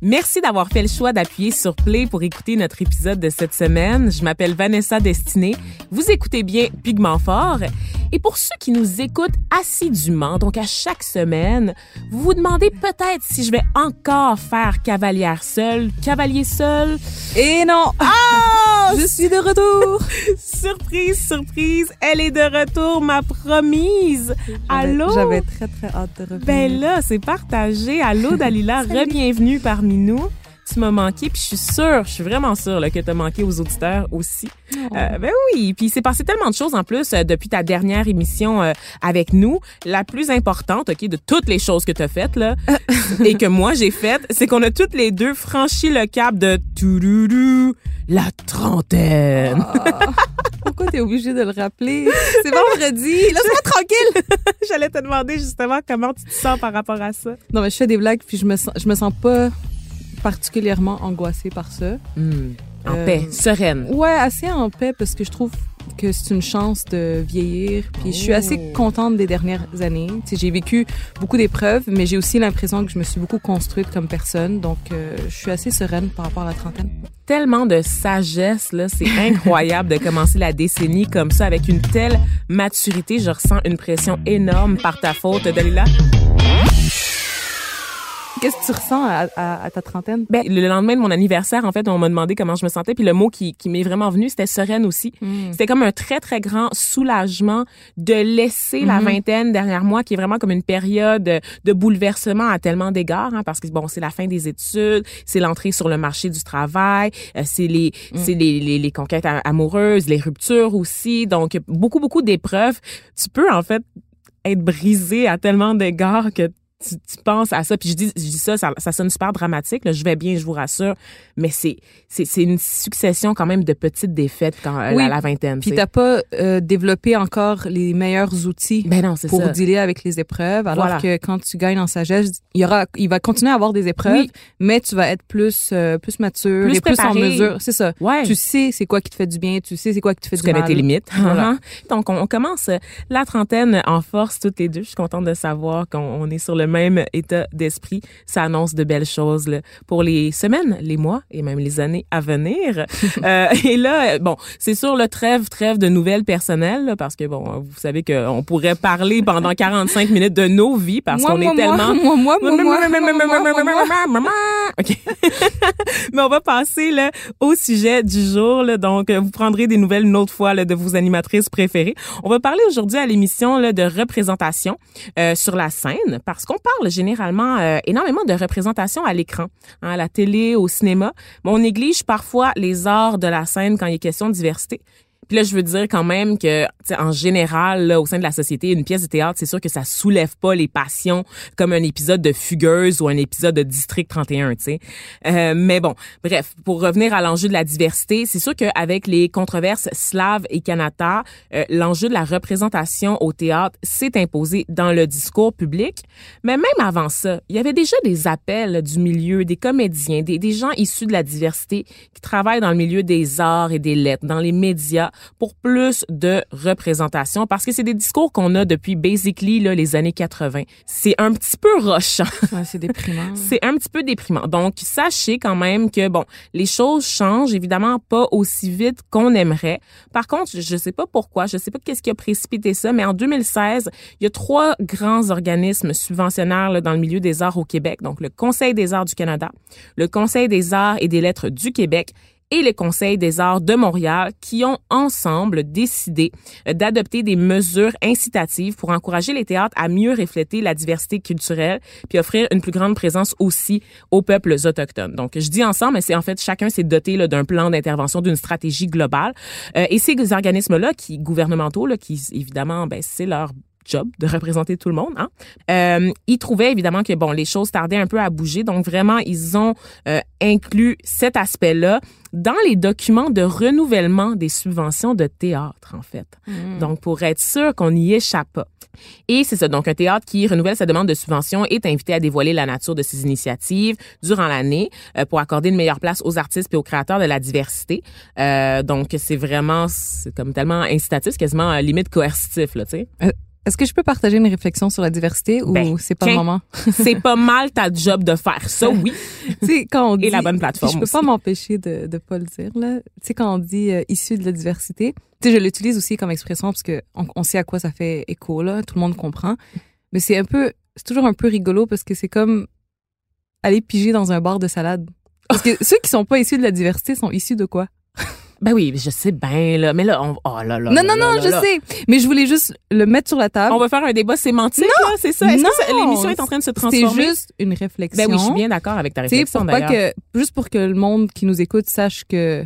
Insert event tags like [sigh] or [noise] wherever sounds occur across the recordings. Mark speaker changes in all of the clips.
Speaker 1: Merci d'avoir fait le choix d'appuyer sur Play pour écouter notre épisode de cette semaine. Je m'appelle Vanessa Destinée. Vous écoutez bien Pigment Fort. Et pour ceux qui nous écoutent assidûment, donc à chaque semaine, vous vous demandez peut-être si je vais encore faire cavalière seule, cavalier seul.
Speaker 2: Et non!
Speaker 1: Ah!
Speaker 2: je suis de retour! [laughs]
Speaker 1: surprise, surprise! Elle est de retour, ma promise! Allô?
Speaker 2: J'avais très, très hâte de revenir.
Speaker 1: Ben là, c'est partagé. Allô, Dalila, [laughs] re-bienvenue parmi nous tu m'as manqué, puis je suis sûre, je suis vraiment sûre là, que tu as manqué aux auditeurs aussi.
Speaker 2: Oh.
Speaker 1: Euh, ben oui, puis c'est passé tellement de choses en plus euh, depuis ta dernière émission euh, avec nous. La plus importante, OK, de toutes les choses que tu as faites là [laughs] et que moi j'ai faites, c'est qu'on a toutes les deux franchi le cap de touloulou, la trentaine.
Speaker 2: Ah. [laughs] Pourquoi t'es obligé de le rappeler? C'est [laughs] vendredi, laisse-moi tranquille!
Speaker 1: J'allais te demander justement comment tu te sens par rapport à ça.
Speaker 2: Non, mais je fais des blagues puis je me sens, je me sens pas particulièrement angoissée par ça.
Speaker 1: Hmm. En euh, paix, sereine.
Speaker 2: Ouais, assez en paix parce que je trouve que c'est une chance de vieillir. Puis je suis assez
Speaker 1: Oh.
Speaker 2: contente des dernières années. Tu sais, j'ai vécu beaucoup d'épreuves, mais j'ai aussi l'impression que je me suis beaucoup construite comme personne. Donc, euh, je suis assez sereine par rapport à la trentaine.
Speaker 1: Tellement de sagesse, là. C'est [laughs] incroyable de commencer la décennie comme ça avec une telle maturité. Je ressens une pression énorme par ta faute, Dalila.
Speaker 2: Qu'est-ce que tu ressens à, à, à, ta trentaine?
Speaker 1: Ben, le lendemain de mon anniversaire, en fait, on m'a demandé comment je me sentais, puis le mot qui, qui m'est vraiment venu, c'était sereine aussi.
Speaker 2: Mm.
Speaker 1: C'était comme un très, très grand soulagement de laisser la
Speaker 2: Mhm.
Speaker 1: vingtaine derrière moi, qui est vraiment comme une période de bouleversement à tellement d'égards, hein, parce que bon, c'est la fin des études, c'est l'entrée sur le marché du travail, euh, c'est les,
Speaker 2: Mm.
Speaker 1: c'est les, les, les conquêtes amoureuses, les ruptures aussi, donc beaucoup, beaucoup d'épreuves. Tu peux, en fait, être brisé à tellement d'égards que tu, tu penses à ça puis je dis je dis ça ça, ça sonne super dramatique là, je vais bien je vous rassure mais c'est c'est c'est une succession quand même de petites défaites quand euh,
Speaker 2: Oui,
Speaker 1: à la vingtaine
Speaker 2: Puis
Speaker 1: tu
Speaker 2: t'as pas euh, développé encore les meilleurs outils
Speaker 1: ben non
Speaker 2: pour
Speaker 1: ça
Speaker 2: dealer avec les épreuves. Alors
Speaker 1: Voilà.
Speaker 2: que quand tu gagnes en sagesse, il y aura, il va continuer à avoir des épreuves,
Speaker 1: Oui.
Speaker 2: mais tu vas être plus, euh, plus mature
Speaker 1: Plus
Speaker 2: et plus en mesure. C'est ça.
Speaker 1: ouais
Speaker 2: Tu sais c'est quoi qui te fait du bien, tu sais c'est quoi qui te fait
Speaker 1: tu
Speaker 2: du
Speaker 1: connais
Speaker 2: mal.
Speaker 1: tes limites
Speaker 2: Voilà. [laughs]
Speaker 1: Donc on, on commence euh, la trentaine en force toutes les deux je suis contente de savoir qu'on on est sur le même état d'esprit, ça annonce de belles choses là, pour les semaines, les mois et même les années à venir. [laughs] euh, et là, bon, c'est sûr, le trêve, trêve de nouvelles personnelles, là, parce que, bon, vous savez qu'on pourrait parler pendant 45 minutes de nos vies parce qu'on est tellement... OK. Mais on va passer là, au sujet du jour. Là, donc, vous prendrez des nouvelles une autre fois là, de vos animatrices préférées. On va parler aujourd'hui à l'émission de représentation euh, sur la scène parce qu'on parle généralement euh, énormément de représentation à l'écran, hein, à la télé, au cinéma. Mais on néglige parfois les arts de la scène quand il est question de diversité. Puis là, je veux dire quand même que, en général, là, au sein de la société, une pièce de théâtre, c'est sûr que ça soulève pas les passions comme un épisode de Fugueuse ou un épisode de District 31, tu sais. Euh, mais bon, bref, pour revenir à l'enjeu de la diversité, c'est sûr qu'avec les controverses slaves et Kanata, euh, l'enjeu de la représentation au théâtre s'est imposé dans le discours public. Mais même avant ça, il y avait déjà des appels du milieu, des comédiens, des gens issus de la diversité qui travaillent dans le milieu des arts et des lettres, dans les médias, pour plus de représentation parce que c'est des discours qu'on a depuis basically là, les années 80. C'est un petit peu rochant.
Speaker 2: Ouais, c'est déprimant. [laughs]
Speaker 1: C'est un petit peu déprimant. Donc, sachez quand même que, bon, les choses changent évidemment pas aussi vite qu'on aimerait. Par contre, je sais pas pourquoi, je sais pas qu'est-ce qui a précipité ça, mais en 2016, il y a trois grands organismes subventionnaires là, dans le milieu des arts au Québec. Donc, le Conseil des arts du Canada, le Conseil des arts et des lettres du Québec et le Conseil des arts de Montréal qui ont ensemble décidé d'adopter des mesures incitatives pour encourager les théâtres à mieux refléter la diversité culturelle puis offrir une plus grande présence aussi aux peuples autochtones. Donc, je dis ensemble, mais c'est en fait chacun s'est doté d'un plan d'intervention, d'une stratégie globale. Euh, et ces organismes-là, qui gouvernementaux, là, qui évidemment, ben, c'est leur job de représenter tout le monde. Hein? Euh, ils trouvaient évidemment que bon, les choses tardaient un peu à bouger, donc vraiment ils ont euh, inclus cet aspect-là dans les documents de renouvellement des subventions de théâtre en fait. Hmm. Donc pour être sûr qu'on n'y échappe pas. Et c'est ça. Donc, un théâtre qui renouvelle sa demande de subvention est invité à dévoiler la nature de ses initiatives durant l'année euh, pour accorder une meilleure place aux artistes et aux créateurs de la diversité. Euh, donc, c'est vraiment, c'est comme tellement incitatif, c'est quasiment euh, limite coercitif, là, tu sais.
Speaker 2: Est-ce que je peux partager une réflexion sur la diversité ou ben, c'est pas le moment? [laughs]
Speaker 1: c'est pas mal ta job de faire ça, [laughs] oui.
Speaker 2: quand on dit.
Speaker 1: Et la bonne plateforme.
Speaker 2: Je peux pas m'empêcher de, de pas le dire, là. Tu sais, quand on dit euh, issu de la diversité, tu sais, je l'utilise aussi comme expression parce que on, sait à quoi ça fait écho, là. Tout le monde comprend. Mais c'est un peu, c'est toujours un peu rigolo parce que c'est comme aller piger dans un bar de salade. Parce que ceux qui sont pas issus de la diversité sont issus de quoi? [laughs]
Speaker 1: Ben oui, je sais bien là, mais là on oh là là.
Speaker 2: Non non
Speaker 1: non,
Speaker 2: je sais, mais je voulais juste le mettre sur la table.
Speaker 1: On va faire un débat sémantique là, c'est ça? Est-ce que l'émission est en train de se transformer?
Speaker 2: C'est juste une réflexion.
Speaker 1: Ben oui, je suis bien d'accord avec ta réflexion d'ailleurs.
Speaker 2: que juste pour que le monde qui nous écoute sache que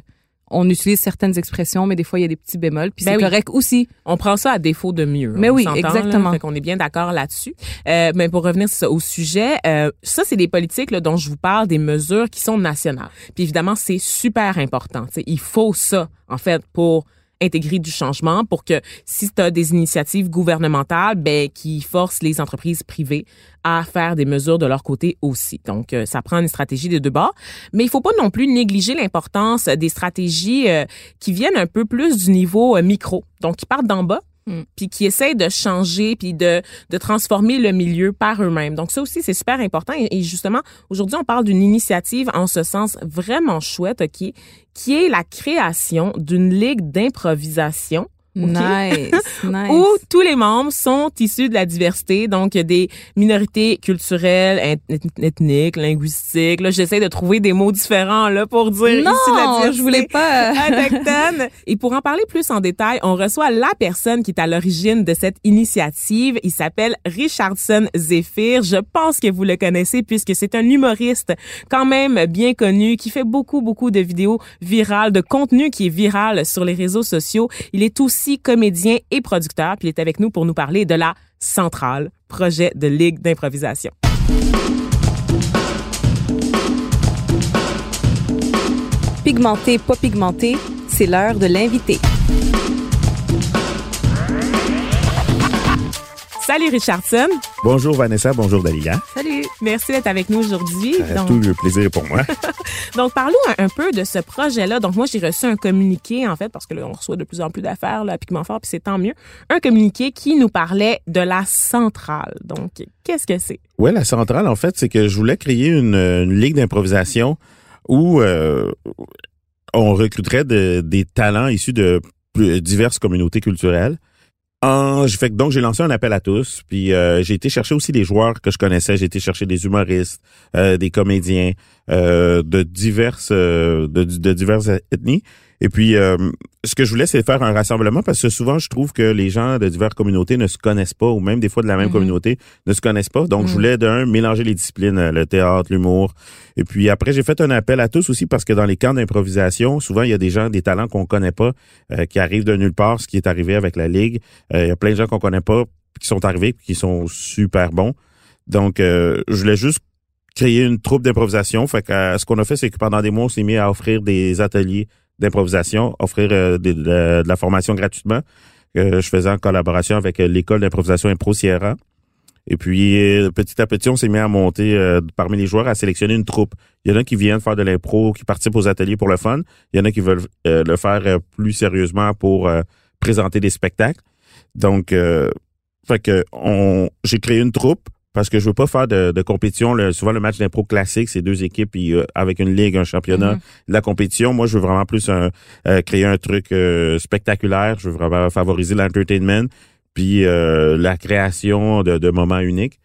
Speaker 2: on utilise certaines expressions, mais des fois, il y a des petits bémols. Puis ben c'est correct aussi.
Speaker 1: On prend ça à défaut de mieux.
Speaker 2: Mais oui, exactement.
Speaker 1: Là, fait qu'on est bien d'accord là-dessus. Euh, mais pour revenir au sujet, euh, ça, c'est des politiques là, dont je vous parle, des mesures qui sont nationales. Puis évidemment, c'est super important. T'sais, il faut ça, en fait, pour intégrer du changement pour que si tu as des initiatives gouvernementales ben qui forcent les entreprises privées à faire des mesures de leur côté aussi. Donc euh, ça prend une stratégie de deux bords, mais il faut pas non plus négliger l'importance des stratégies euh, qui viennent un peu plus du niveau euh, micro. Donc qui partent d'en bas Mm. puis qui essayent de changer puis de, de transformer le milieu par eux-mêmes. Donc ça aussi c'est super important et, justement aujourd'hui on parle d'une initiative en ce sens vraiment chouette OK qui est la création d'une ligue d'improvisation
Speaker 2: Nice, [laughs] nice.
Speaker 1: Où tous les membres sont issus de la diversité, donc des minorités culturelles, ethniques, linguistiques. Là, j'essaie de trouver des mots différents là pour dire
Speaker 2: non,
Speaker 1: de la diversité.
Speaker 2: je voulais pas. [laughs]
Speaker 1: Et pour en parler plus en détail, on reçoit la personne qui est à l'origine de cette initiative. Il s'appelle Richardson Zephyr. Je pense que vous le connaissez puisque c'est un humoriste quand même bien connu qui fait beaucoup beaucoup de vidéos virales, de contenu qui est viral sur les réseaux sociaux. Il est aussi comédien et producteur, puis il est avec nous pour nous parler de la Centrale, projet de ligue d'improvisation.
Speaker 2: Pigmenté, pas pigmenté, c'est l'heure de l'inviter.
Speaker 1: Salut Richardson.
Speaker 3: Bonjour Vanessa, bonjour Dalia.
Speaker 2: Salut.
Speaker 1: Merci d'être avec nous aujourd'hui.
Speaker 3: Euh, Tout le plaisir pour moi. [laughs]
Speaker 1: Donc parlons un, peu de ce projet-là. Donc moi j'ai reçu un communiqué en fait parce que là on reçoit de plus en plus d'affaires là, à Pigment Fort puis c'est tant mieux. Un communiqué qui nous parlait de la centrale. Donc qu'est-ce que c'est?
Speaker 3: Ouais, la centrale en fait c'est que je voulais créer une, ligue d'improvisation où euh, on recruterait des talents issus de diverses communautés culturelles ah, donc j'ai lancé un appel à tous, puis euh, j'ai été chercher aussi des joueurs que je connaissais, j'ai été chercher des humoristes, euh, des comédiens euh, de diverses de, de diverses ethnies et puis, euh, ce que je voulais, c'est faire un rassemblement parce que souvent, je trouve que les gens de diverses communautés ne se connaissent pas ou même des fois de la même mm-hmm. communauté ne se connaissent pas. Donc, je mm. voulais d'un mélanger les disciplines, euh, le théâtre, l'humour. Et puis après, j'ai fait un appel à tous aussi parce que dans les camps d'improvisation, souvent, il y a des gens, des talents qu'on connaît pas, euh, qui arrivent de nulle part, ce qui est arrivé avec la Ligue. il y a plein de gens qu'on connaît pas qui sont arrivés qui sont super bons. Donc, je voulais juste créer une troupe d'improvisation. Fait que ce qu'on a fait, c'est que pendant des mois, on s'est mis à offrir des ateliers d'improvisation, offrir euh, de, la formation gratuitement que je faisais en collaboration avec euh, l'école d'improvisation Impro Sierra. Et puis, euh, petit à petit, on s'est mis à monter parmi les joueurs, à sélectionner une troupe. Il y en a qui viennent faire de l'impro, qui participent aux ateliers pour le fun. Il y en a qui veulent le faire plus sérieusement pour présenter des spectacles. Donc, que j'ai créé une troupe parce que je veux pas faire de, de compétition. Le, souvent, le match d'impro classique, c'est deux équipes puis, euh, avec une ligue, un championnat. Mm-hmm. La compétition, moi, je veux vraiment plus euh, créer un truc euh, spectaculaire. Je veux vraiment favoriser l'entertainment puis la création de, de, moments uniques.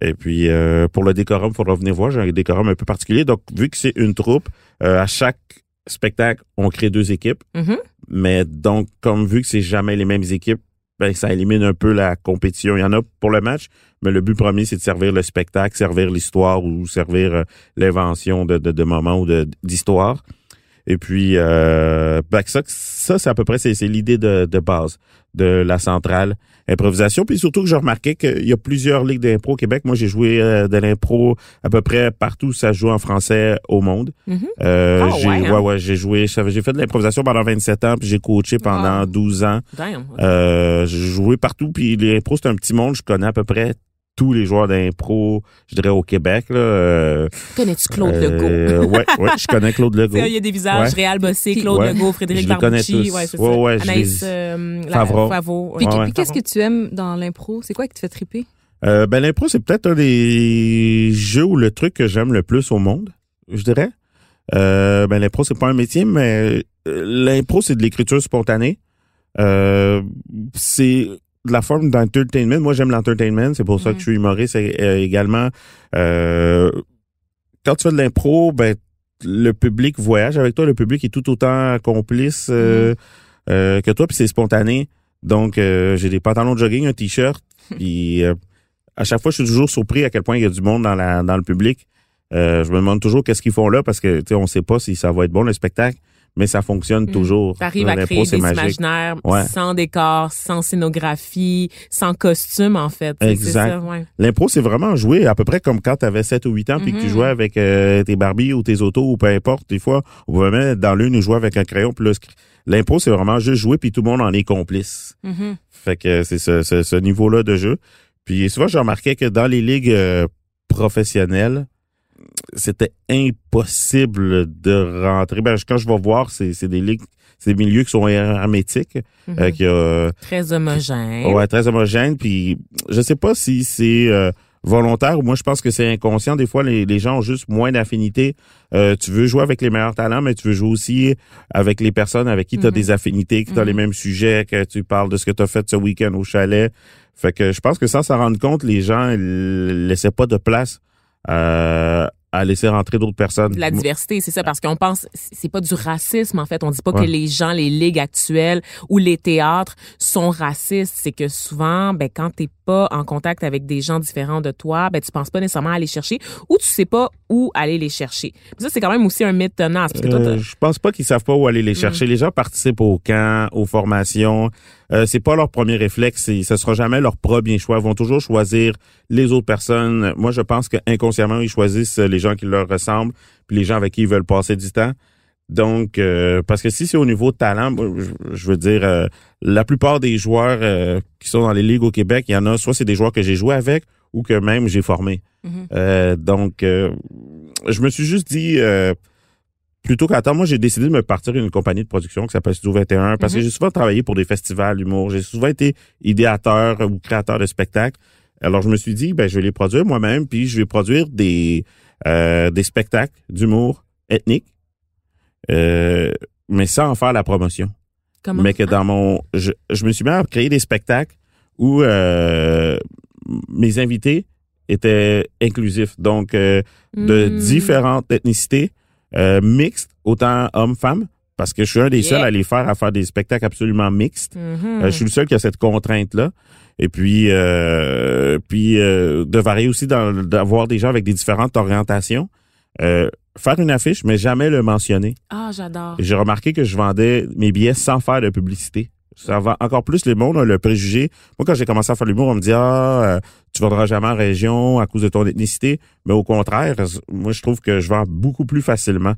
Speaker 3: Et puis, pour le décorum, il faudra venir voir. J'ai un décorum un peu particulier. Donc, vu que c'est une troupe, à chaque spectacle, on crée deux équipes.
Speaker 1: Mhm.
Speaker 3: Mais donc, comme vu que c'est jamais les mêmes équipes, ben, ça élimine un peu la compétition. Il y en a pour le match, mais le but premier, c'est de servir le spectacle, servir l'histoire ou servir euh, l'invention de, de, moments ou d'histoire. Et puis, euh, ben, ça, ça c'est à peu près c'est c'est l'idée de, de base de la centrale improvisation. Puis surtout que j'ai remarqué qu'il y a plusieurs ligues d'impro au Québec. Moi, j'ai joué euh, de l'impro à peu près partout où ça se joue en français au monde.
Speaker 1: Mhm.
Speaker 3: Euh,
Speaker 1: Ah,
Speaker 3: j'ai
Speaker 1: ouais, hein?
Speaker 3: ouais, ouais, j'ai joué, j'ai fait de l'improvisation pendant 27 ans, puis j'ai coaché pendant
Speaker 1: Ah.
Speaker 3: 12 ans.
Speaker 1: Damn.
Speaker 3: Euh, j'ai joué partout, puis l'impro, c'est un petit monde. Je connais à peu près tous les joueurs d'impro, je dirais, au Québec. Là. Euh,
Speaker 1: Connais-tu Claude
Speaker 3: euh,
Speaker 1: Legault?
Speaker 3: ouais, ouais, je connais Claude Legault.
Speaker 1: Il y a des visages,
Speaker 3: Ouais.
Speaker 1: Réal Bossé, Claude
Speaker 3: Ouais.
Speaker 1: Legault, Frédéric
Speaker 3: Je les connais
Speaker 1: Barbucci,
Speaker 3: tous.
Speaker 1: ouais, c'est
Speaker 3: Ouais,
Speaker 1: ça. Anaïs
Speaker 3: les-
Speaker 1: euh,
Speaker 3: Favreau.
Speaker 1: Favreau,
Speaker 2: Puis,
Speaker 1: ouais.
Speaker 3: Ouais,
Speaker 2: puis qu'est-ce que tu aimes dans l'impro? C'est quoi qui te fait triper?
Speaker 3: Euh, ben, l'impro, c'est peut-être un des jeux ou le truc que j'aime le plus au monde, je dirais. Euh, ben, l'impro, c'est pas un métier, mais l'impro, c'est de l'écriture spontanée. Euh, c'est de la forme d'entertainment. Moi, j'aime l'entertainment. C'est pour ça que je suis humoriste euh, également. Euh, quand tu fais de l'impro, ben, le public voyage avec toi. Le public est tout autant complice euh, euh, que toi, puis c'est spontané. Donc, j'ai des pantalons de jogging, un t-shirt, [laughs] puis euh, à chaque fois, je suis toujours surpris à quel point il y a du monde dans, la, dans le public. Euh, je me demande toujours qu'est-ce qu'ils font là parce que tu sais, on sait pas si ça va être bon le spectacle, mais ça fonctionne
Speaker 1: Mm.
Speaker 3: toujours.
Speaker 1: T'arrives à créer
Speaker 3: c'est
Speaker 1: des imaginaires
Speaker 3: Ouais.
Speaker 1: sans décor, sans scénographie, sans costume, en fait.
Speaker 3: Exact.
Speaker 1: ouais.
Speaker 3: L'impro, c'est vraiment jouer à peu près comme quand tu avais 7 ou 8 ans puis que tu
Speaker 2: Mhm.
Speaker 3: jouais avec euh, tes Barbies ou tes autos ou peu importe. Des fois, on pouvait mettre dans l'une ou jouer avec un crayon. Puis l'impro, c'est vraiment juste jouer puis tout le monde en est complice.
Speaker 2: Mhm.
Speaker 3: Fait que c'est ce, ce, ce niveau-là de jeu. Puis souvent, j'ai remarqué que dans les ligues euh, professionnelles, c'était impossible de rentrer. Ben, quand je vais voir, c'est c'est des ligues, c'est des milieux qui sont hermétiques,
Speaker 1: Mhm.
Speaker 3: euh, qui a
Speaker 1: Très homogène.
Speaker 3: Ouais, très homogène. Puis je sais pas si c'est euh, volontaire ou moi je pense que c'est inconscient. Des fois, les, les gens ont juste moins d'affinité. Euh, tu veux jouer avec les meilleurs talents, mais tu veux jouer aussi avec les personnes avec qui tu as
Speaker 1: Mhm.
Speaker 3: des affinités, qui tu as les
Speaker 2: Mhm.
Speaker 3: mêmes sujets, que tu parles de ce que tu as fait ce week-end au chalet. Fait que je pense que sans s'en rendre compte, les gens ils laissaient pas de place euh, à laisser rentrer d'autres personnes.
Speaker 1: la diversité, c'est ça, parce qu'on pense, c'est pas du racisme, en fait. On dit pas
Speaker 3: Ouais.
Speaker 1: que les gens, les ligues actuelles ou les théâtres sont racistes. C'est que souvent, ben, quand t'es pas en contact avec des gens différents de toi, ben, tu penses pas nécessairement à aller chercher ou tu sais pas où aller les chercher. Ça, c'est quand même aussi un mythe tenace, parce que toi,
Speaker 3: Euh, je pense pas qu'ils savent pas où aller les
Speaker 1: Mm.
Speaker 3: chercher. Les gens participent au camp, aux formations. Euh, c'est pas leur premier réflexe. C'est, ce sera jamais leur premier choix. Ils vont toujours choisir les autres personnes. Moi, je pense que inconsciemment, ils choisissent les gens qui leur ressemblent, puis les gens avec qui ils veulent passer du temps. Donc, euh, parce que si c'est au niveau de talent, je, veux dire, euh, la plupart des joueurs euh, qui sont dans les ligues au Québec, il y en a soit c'est des joueurs que j'ai joué avec ou que même j'ai formé.
Speaker 2: Mhm.
Speaker 3: Euh, donc, euh, je me suis juste dit, euh, plutôt qu'attendre, moi, j'ai décidé de me partir une compagnie de production qui s'appelle Studio 21 parce
Speaker 1: Mhm.
Speaker 3: que j'ai souvent travaillé pour des festivals d'humour. J'ai souvent été idéateur ou créateur de spectacles. Alors, je me suis dit, ben, je vais les produire moi-même, puis je vais produire des, euh, des spectacles d'humour ethnique, euh, mais sans en faire la promotion
Speaker 1: comment?
Speaker 3: mais que dans mon je, je me suis mis à créer des spectacles où euh, mes invités étaient inclusifs donc euh, de
Speaker 1: Hmm.
Speaker 3: différentes ethnicités euh, mixtes autant hommes-femmes parce que je suis un des
Speaker 1: Yeah.
Speaker 3: seuls à les faire à faire des spectacles absolument mixtes
Speaker 1: Mhm.
Speaker 3: euh, je suis le seul qui a cette contrainte là et puis euh, puis euh, de varier aussi dans d'avoir des gens avec des différentes orientations euh, faire une affiche mais jamais le mentionner
Speaker 1: Ah, j'adore.
Speaker 3: J'ai remarqué que je vendais mes billets sans faire de publicité. Ça va encore plus les monde, le préjugé. Moi, quand j'ai commencé à faire l'humour, on me dit ah, euh, tu vendras jamais en région à cause de ton ethnicité. Mais au contraire, moi, je trouve que je vends beaucoup plus facilement.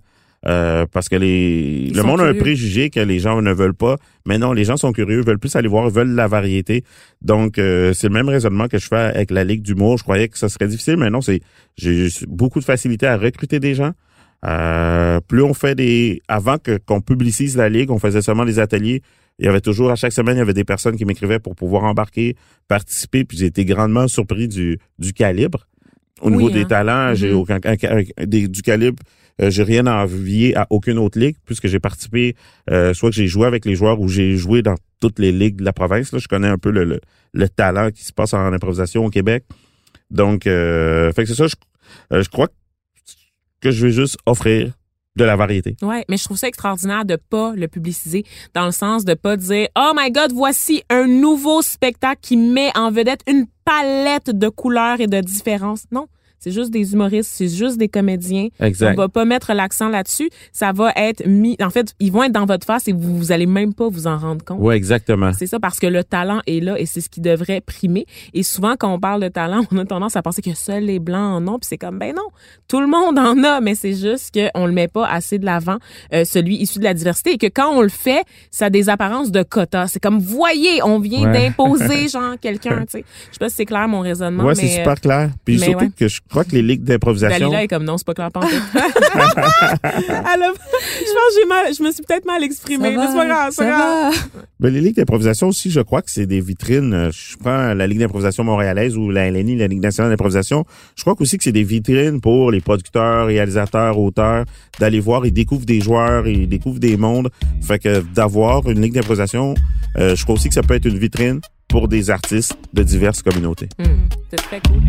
Speaker 3: Euh, parce que les le monde a un préjugé que les gens ne veulent pas, mais non, les gens sont curieux, veulent plus aller voir, veulent la variété. Donc euh, c'est le même raisonnement que je fais avec la ligue d'humour. Je croyais que ça serait difficile, mais non, c'est j'ai beaucoup de facilité à recruter des gens. Euh, plus on fait des avant que qu'on publicise la ligue, on faisait seulement des ateliers. Il y avait toujours à chaque semaine, il y avait des personnes qui m'écrivaient pour pouvoir embarquer, participer. Puis j'ai été grandement surpris du du calibre. Au
Speaker 1: Oui,
Speaker 3: niveau
Speaker 1: hein.
Speaker 3: des talents, j'ai
Speaker 1: Mhm.
Speaker 3: aucun des- du calibre. euh, j'ai rien à envier à aucune autre ligue puisque j'ai participé, euh, soit que j'ai joué avec les joueurs ou j'ai joué dans toutes les ligues de la province. Là, je connais un peu le, le, le talent qui se passe en improvisation au Québec. Donc, euh, fait que c'est ça. Je, euh, je crois que je vais juste offrir de la variété.
Speaker 1: Ouais, mais je trouve ça extraordinaire de pas le publiciser dans le sens de pas dire "Oh my god, voici un nouveau spectacle qui met en vedette une palette de couleurs et de différences." Non, c'est juste des humoristes, c'est juste des comédiens.
Speaker 3: Exact.
Speaker 1: On va pas mettre l'accent là-dessus. Ça va être mis. En fait, ils vont être dans votre face et vous, vous allez même pas vous en rendre compte.
Speaker 3: Ouais, exactement.
Speaker 1: C'est ça parce que le talent est là et c'est ce qui devrait primer. Et souvent, quand on parle de talent, [laughs] on a tendance à penser que seuls les blancs en ont. Puis c'est comme ben non, tout le monde en a, mais c'est juste qu'on le met pas assez de l'avant, euh, celui issu de la diversité, et que quand on le fait, ça a des apparences de quota. C'est comme voyez, on vient
Speaker 3: Ouais.
Speaker 1: d'imposer [laughs] genre quelqu'un. Tu sais, je sais pas si c'est clair mon raisonnement,
Speaker 3: Ouais, c'est super clair. Puis surtout
Speaker 1: ouais.
Speaker 3: que je crois que les ligues d'improvisation.
Speaker 1: Dalila est comme non, c'est pas clair pantoute. [laughs] Elle a- je pense que j'ai mal, je me suis peut-être mal exprimée. mais c'est pas grave, c'est grave.
Speaker 2: va.
Speaker 3: Ben, les ligues d'improvisation aussi, je crois que c'est des vitrines. Euh, Je prends la Ligue d'improvisation montréalaise ou la LNI, la Ligue nationale d'improvisation. Je crois aussi que c'est des vitrines pour les producteurs, réalisateurs, auteurs, d'aller voir, ils découvrent des joueurs, ils découvrent des mondes. Fait que d'avoir une ligue d'improvisation, euh, je crois aussi que ça peut être une vitrine pour des artistes de diverses communautés.
Speaker 1: Hum, c'est très cool.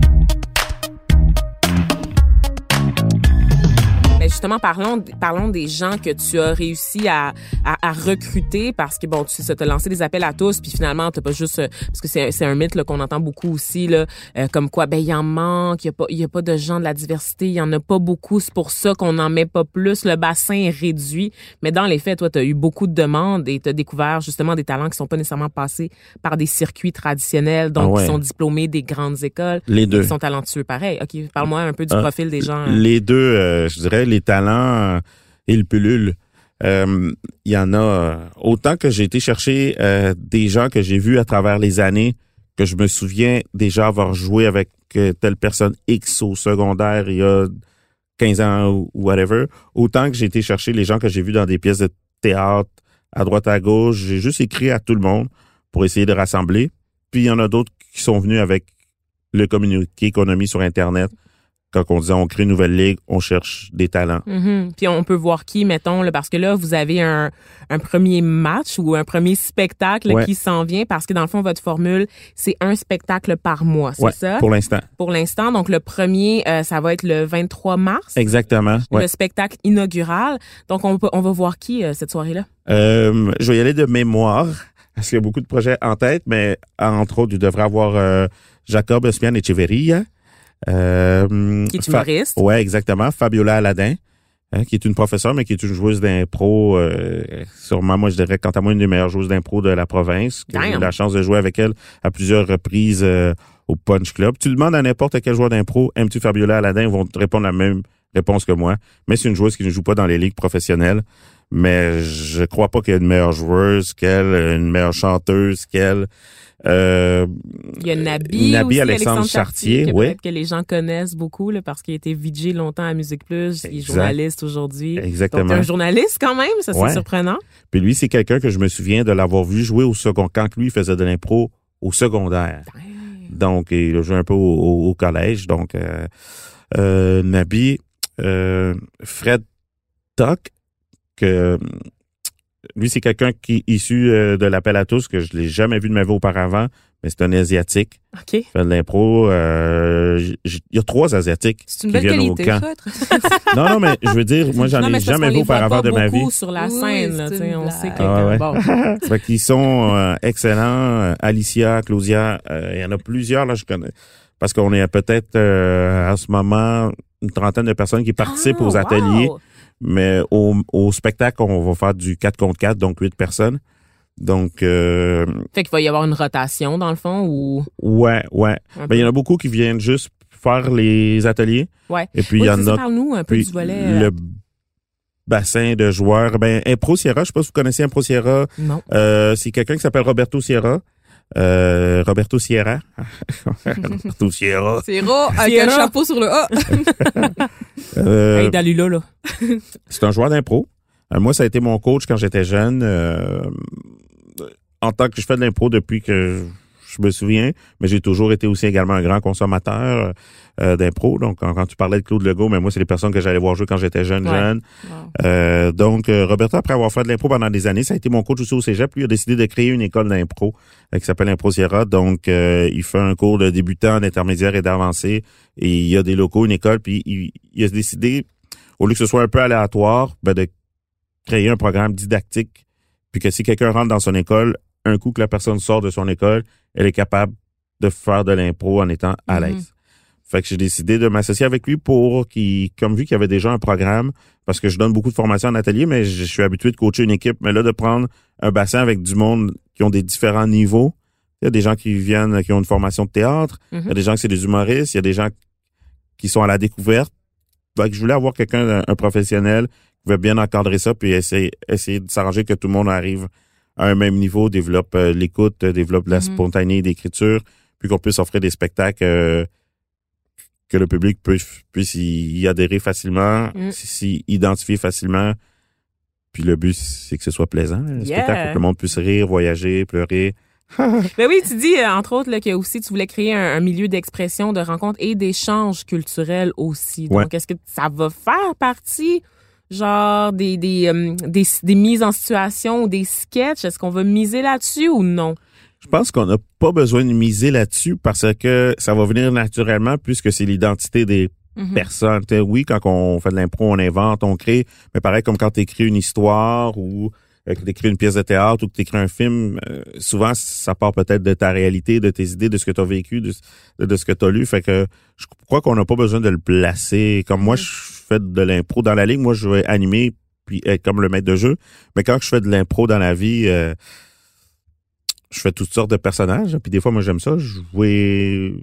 Speaker 1: Justement, parlons, parlons des gens que tu as réussi à, à, à recruter parce que, bon, tu sais, t'as lancé des appels à tous, puis finalement, t'as pas juste... euh, Parce que c'est c'est un mythe qu'on entend beaucoup aussi, là, euh, comme quoi, ben il en manque, il y a, pas- il y a pas de gens de la diversité, il y en a pas beaucoup, c'est pour ça qu'on n'en met pas plus, le bassin est réduit. Mais dans les faits, toi, tu as eu beaucoup de demandes et tu as découvert justement des talents qui sont pas nécessairement passés par des circuits traditionnels, donc
Speaker 3: Ah ouais.
Speaker 1: qui sont diplômés des grandes écoles.
Speaker 3: Les deux.
Speaker 1: Ils sont talentueux, pareil. OK, parle-moi un peu du
Speaker 3: Euh,
Speaker 1: profil des gens.
Speaker 3: Les deux, euh, je dirais, les talents euh, et le pilule. Euh, Il y en a euh, autant que j'ai été chercher des gens que j'ai vus à travers les années, que je me souviens déjà avoir joué avec telle personne X au secondaire il y a 15 ans ou whatever, autant que j'ai été chercher les gens que j'ai vus dans des pièces de théâtre à droite à gauche. J'ai juste écrit à tout le monde pour essayer de rassembler. Puis il y en a d'autres qui sont venus avec le communiqué qu'on sur Internet quand on disait on crée une nouvelle ligue, on cherche des talents.
Speaker 1: Mhm. Puis on peut voir qui, mettons, là, parce que là, vous avez un, un premier match ou un premier spectacle
Speaker 3: Ouais.
Speaker 1: qui s'en vient, parce que dans le fond, votre formule, c'est un spectacle par mois, c'est
Speaker 3: Ouais,
Speaker 1: ça?
Speaker 3: pour l'instant.
Speaker 1: Pour l'instant, donc le premier, euh, ça va être le 23 mars,
Speaker 3: Exactement. Ouais.
Speaker 1: le spectacle inaugural. Donc on, peut, on va voir qui euh, cette soirée-là?
Speaker 3: Euh, je vais y aller de mémoire, parce qu'il y a beaucoup de projets en tête, mais entre autres, il devrait avoir Jacob Espian Echeverria. Euh,
Speaker 1: Qui est humoriste.
Speaker 3: Ouais, exactement. Fabiola Aladin, hein, qui est une professeure, mais qui est une joueuse d'impro. Euh, sûrement, moi, je dirais, quant à moi, une des meilleures joueuses d'impro de la province. J'ai eu la chance de jouer avec elle à plusieurs reprises euh, au Punch Club. Tu demandes à n'importe quel joueur d'impro, aimes-tu Fabiola Aladin, ils vont te répondre la même réponse que moi. Mais c'est une joueuse qui ne joue pas dans les ligues professionnelles. Mais je crois pas qu'il y ait une meilleure joueuse qu'elle, une meilleure chanteuse qu'elle. Euh,
Speaker 1: Il y a Nabi,
Speaker 3: Nabi
Speaker 1: aussi,
Speaker 3: Alexandre Chartier,
Speaker 1: que
Speaker 3: oui.
Speaker 1: que les gens connaissent beaucoup là, parce qu'il a été VJ longtemps à Musique Plus, il est journaliste aujourd'hui. Donc,
Speaker 3: exactement.
Speaker 1: un journaliste quand même, ça c'est
Speaker 3: Ouais.
Speaker 1: surprenant.
Speaker 3: Puis lui, c'est quelqu'un que je me souviens de l'avoir vu jouer au second quand lui faisait de l'impro au secondaire. Donc, il a joué un peu au, au- au collège. Donc, euh, euh, Nabi, euh, Fred Tuck, que lui, c'est quelqu'un qui est issu euh, de l'appel à tous, que je l'ai jamais vu de ma vie auparavant, mais c'est un Asiatique.
Speaker 1: OK.
Speaker 3: Il fait de l'impro. euh, il y a trois Asiatiques
Speaker 2: C'est une
Speaker 3: qui
Speaker 2: belle
Speaker 3: viennent au camp.
Speaker 2: ça, [laughs]
Speaker 3: Non, non, mais je veux dire, moi, j'en ai jamais vu auparavant de ma vie.
Speaker 1: sur la
Speaker 2: Oui,
Speaker 1: scène, là,
Speaker 2: c'est
Speaker 1: tu sais,
Speaker 2: une
Speaker 1: on sait que
Speaker 3: Ah ouais.
Speaker 1: bon. [laughs] [laughs]
Speaker 3: Fait qu'ils sont euh, excellents. Euh, Alicia, Claudia, euh, il y en a plusieurs, là, je connais. Parce qu'on est à peut-être euh, à ce moment une trentaine de personnes qui participent
Speaker 1: Ah,
Speaker 3: aux ateliers.
Speaker 1: wow.
Speaker 3: Mais au, au spectacle, on va faire du 4 contre 4, donc 8 personnes. Donc, euh,
Speaker 1: Fait qu'il va y avoir une rotation dans le fond ou?
Speaker 3: Ouais, ouais. Ben, il y en a beaucoup qui viennent juste faire les ateliers.
Speaker 1: Ouais.
Speaker 3: Et puis, il
Speaker 1: Oui,
Speaker 3: y en a
Speaker 1: parle-nous un peu du volet. euh,
Speaker 3: le bassin de joueurs. Ben, Impro Sierra, je sais pas si vous connaissez Impro Sierra.
Speaker 1: Non.
Speaker 3: Euh, c'est quelqu'un qui s'appelle Roberto Sierra. Euh, Roberto Sierra. [laughs] Roberto Sierra.
Speaker 2: C'est raw, avec
Speaker 1: Sierra.
Speaker 2: un chapeau sur le A. [laughs]
Speaker 3: Euh,
Speaker 1: Hey, Dalila, là. [laughs]
Speaker 3: c'est un joueur d'impro. Euh, moi, ça a été mon coach quand j'étais jeune. euh, en tant que je fais de l'impro depuis que je me souviens, mais j'ai toujours été aussi également un grand consommateur euh, d'impro. Donc, quand, quand tu parlais de Claude Legault, mais moi, c'est les personnes que j'allais voir jouer quand j'étais jeune,
Speaker 1: Ouais.
Speaker 3: jeune. Euh, donc, euh, Roberto, après avoir fait de l'impro pendant des années, ça a été mon coach aussi au cégep. Lui, il a décidé de créer une école d'impro euh, qui s'appelle Impro Sierra. Donc, euh, il fait un cours de débutant, d'intermédiaire et d'avancé. Et il y a des locaux, une école, puis il, il a décidé au lieu que ce soit un peu aléatoire, ben de créer un programme didactique, puis que si quelqu'un rentre dans son école, un coup que la personne sort de son école, elle est capable de faire de l'impro en étant à
Speaker 2: Mhm.
Speaker 3: l'aise. Fait que j'ai décidé de m'associer avec lui pour qu'il, comme vu qu'il y avait déjà un programme, parce que je donne beaucoup de formations en atelier, mais je suis habitué de coacher une équipe, mais là, de prendre un bassin avec du monde qui ont des différents niveaux. Il y a des gens qui viennent, qui ont une formation de théâtre. Il y a
Speaker 1: Mhm.
Speaker 3: des gens qui c'est des humoristes. Il y a des gens qui sont à la découverte. Fait que je voulais avoir quelqu'un, un, professionnel, qui veut bien encadrer ça, puis essayer, essayer de s'arranger que tout le monde arrive à un même niveau, développe euh, l'écoute, développe la
Speaker 2: Mhm.
Speaker 3: spontanéité d'écriture, puis qu'on puisse offrir des spectacles euh, que le public puisse, puisse y, adhérer facilement,
Speaker 1: Mm.
Speaker 3: s'y identifier facilement. Puis le but, c'est que ce soit plaisant. Le
Speaker 1: Yeah.
Speaker 3: spectacle, que le monde puisse rire, voyager, pleurer. [laughs]
Speaker 1: Ben oui, tu dis, euh, entre autres, là, que aussi tu voulais créer un, un milieu d'expression, de rencontre et d'échange culturel aussi.
Speaker 3: Ouais.
Speaker 1: Donc, est-ce que ça va faire partie, genre, des, des, euh, des, des mises en situation ou des sketchs? Est-ce qu'on va miser là-dessus ou non?
Speaker 3: Je pense qu'on n'a pas besoin de miser là-dessus parce que ça va venir naturellement puisque c'est l'identité des
Speaker 2: Mhm.
Speaker 3: personnes. T'sais, oui, quand on fait de l'impro, on invente, on crée, mais pareil comme quand tu écris une histoire ou euh, que tu écris une pièce de théâtre ou que tu écris un film, euh, souvent ça part peut-être de ta réalité, de tes idées, de ce que tu as vécu, de, de ce que tu as lu. Fait que je crois qu'on n'a pas besoin de le placer. Comme moi, je fais de l'impro dans la ligue, moi je vais animer puis être comme le maître de jeu. Mais quand je fais de l'impro dans la vie, euh, je fais toutes sortes de personnages. Puis des fois, moi, j'aime ça. Jouer